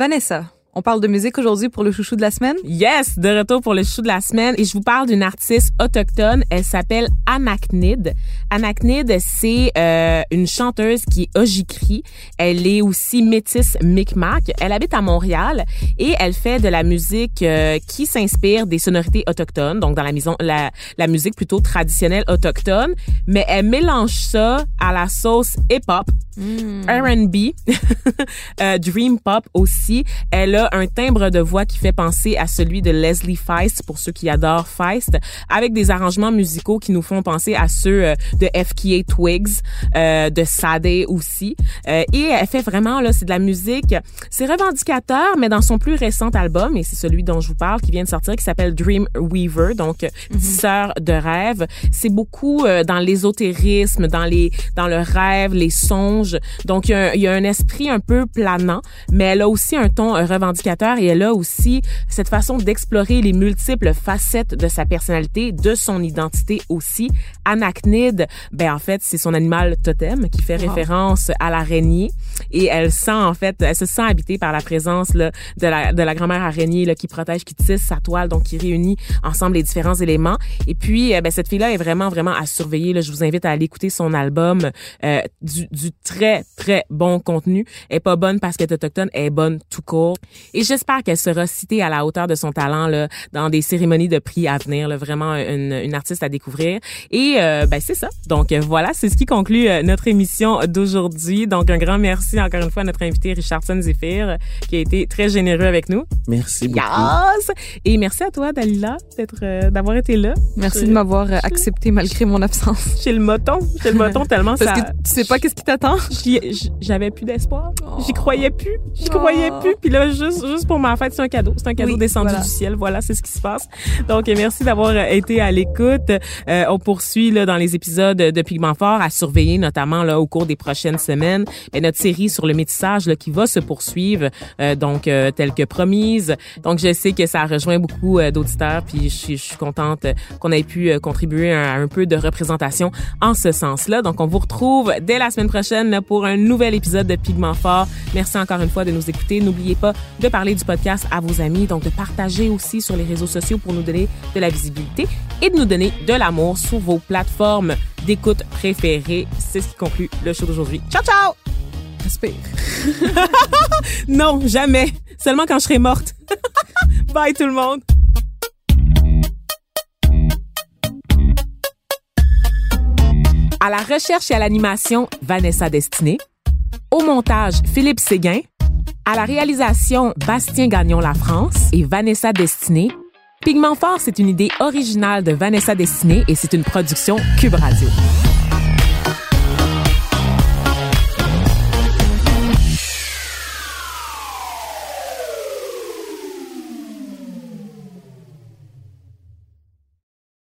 Speaker 2: Vanessa, on parle de musique aujourd'hui pour le chouchou de la semaine?
Speaker 1: Yes, de retour pour le chou de la semaine et je vous parle d'une artiste autochtone. Elle s'appelle Anaknid. Anaknid, c'est euh, une chanteuse qui est Ojikri. Elle est aussi métisse Micmac. Elle habite à Montréal et elle fait de la musique euh, qui s'inspire des sonorités autochtones, donc dans la maison la, la musique plutôt traditionnelle autochtone, mais elle mélange ça à la sauce hip-hop R&B, [laughs] euh, dream pop aussi. Elle a un timbre de voix qui fait penser à celui de Leslie Feist pour ceux qui adorent Feist, avec des arrangements musicaux qui nous font penser à ceux euh, de FKA Twigs, euh, de Sade aussi. Euh, et elle fait vraiment là, c'est de la musique, c'est revendicateur, mais dans son plus récent album, et c'est celui dont je vous parle, qui vient de sortir, qui s'appelle Dream Weaver, donc euh, tisseur de rêve. C'est beaucoup euh, dans l'ésotérisme, dans les, dans le rêve, les songes. Donc il y, a un, il y a un esprit un peu planant, mais elle a aussi un ton euh, revendicateur et elle a aussi cette façon d'explorer les multiples facettes de sa personnalité, de son identité aussi. Anachnide, ben en fait c'est son animal totem qui fait
Speaker 2: Wow.
Speaker 1: référence à l'araignée et elle sent en fait, elle se sent habitée par la présence là, de la de la grand-mère araignée là, qui protège, qui tisse sa toile, donc qui réunit ensemble les différents éléments. Et puis euh, ben, cette fille-là est vraiment vraiment à surveiller. Là, je vous invite à aller écouter son album, euh, du, du très très bon contenu. Elle est pas bonne parce qu'elle est autochtone, elle est bonne tout court. Et j'espère qu'elle sera citée à la hauteur de son talent là dans des cérémonies de prix à venir. Là, vraiment une, une artiste à découvrir. Et euh, ben c'est ça. Donc euh, voilà, c'est ce qui conclut euh, notre émission d'aujourd'hui. Donc un grand merci encore une fois à notre invité Richardson Zephyr qui a été très généreux avec nous.
Speaker 3: Merci beaucoup.
Speaker 1: Yes! Et merci à toi Dalila d'être euh, d'avoir été là
Speaker 2: Merci
Speaker 1: Je-
Speaker 2: de m'avoir euh, accepté malgré mon absence. [laughs]
Speaker 1: chez le moton, chez le moton tellement
Speaker 2: Parce
Speaker 1: ça
Speaker 2: que tu sais pas qu'est-ce qui t'attend?
Speaker 1: j'avais plus d'espoir.
Speaker 2: Oh.
Speaker 1: J'y croyais plus. J'y
Speaker 2: Oh.
Speaker 1: croyais plus. Puis là, juste juste, juste pour ma fête, c'est un cadeau. C'est un cadeau
Speaker 2: Oui,
Speaker 1: descendu
Speaker 2: voilà.
Speaker 1: du ciel. Voilà, c'est ce qui se passe. Donc, merci d'avoir euh, été à l'écoute. Euh, on poursuit là, dans les épisodes de Pigment Fort à surveiller, notamment là, au cours des prochaines semaines, et notre série sur le métissage là, qui va se poursuivre, euh, donc euh, telle que promise. Donc, je sais que ça a rejoint beaucoup euh, d'auditeurs, puis je suis, je suis contente euh, qu'on ait pu contribuer à un peu de représentation en ce sens-là. Donc, on vous retrouve dès la semaine prochaine là, pour un nouvel épisode de Pigment Fort. Merci encore une fois de nous écouter. N'oubliez pas de parler du podcast à vos amis, donc de partager aussi sur les réseaux sociaux pour nous donner de la visibilité et de nous donner de l'amour sur vos plateformes d'écoute préférées. C'est ce qui conclut le show d'aujourd'hui. Ciao, ciao!
Speaker 2: Respire. [laughs]
Speaker 1: Non, jamais. Seulement quand je serai morte. [laughs] Bye tout le monde. À la recherche et à l'animation, Vanessa Destinée. Au montage, Philippe Séguin. À la réalisation, Bastien Gagnon La France et Vanessa Destinée. Pigment Fort, c'est une idée originale de Vanessa Destinée et c'est une production Cube Radio.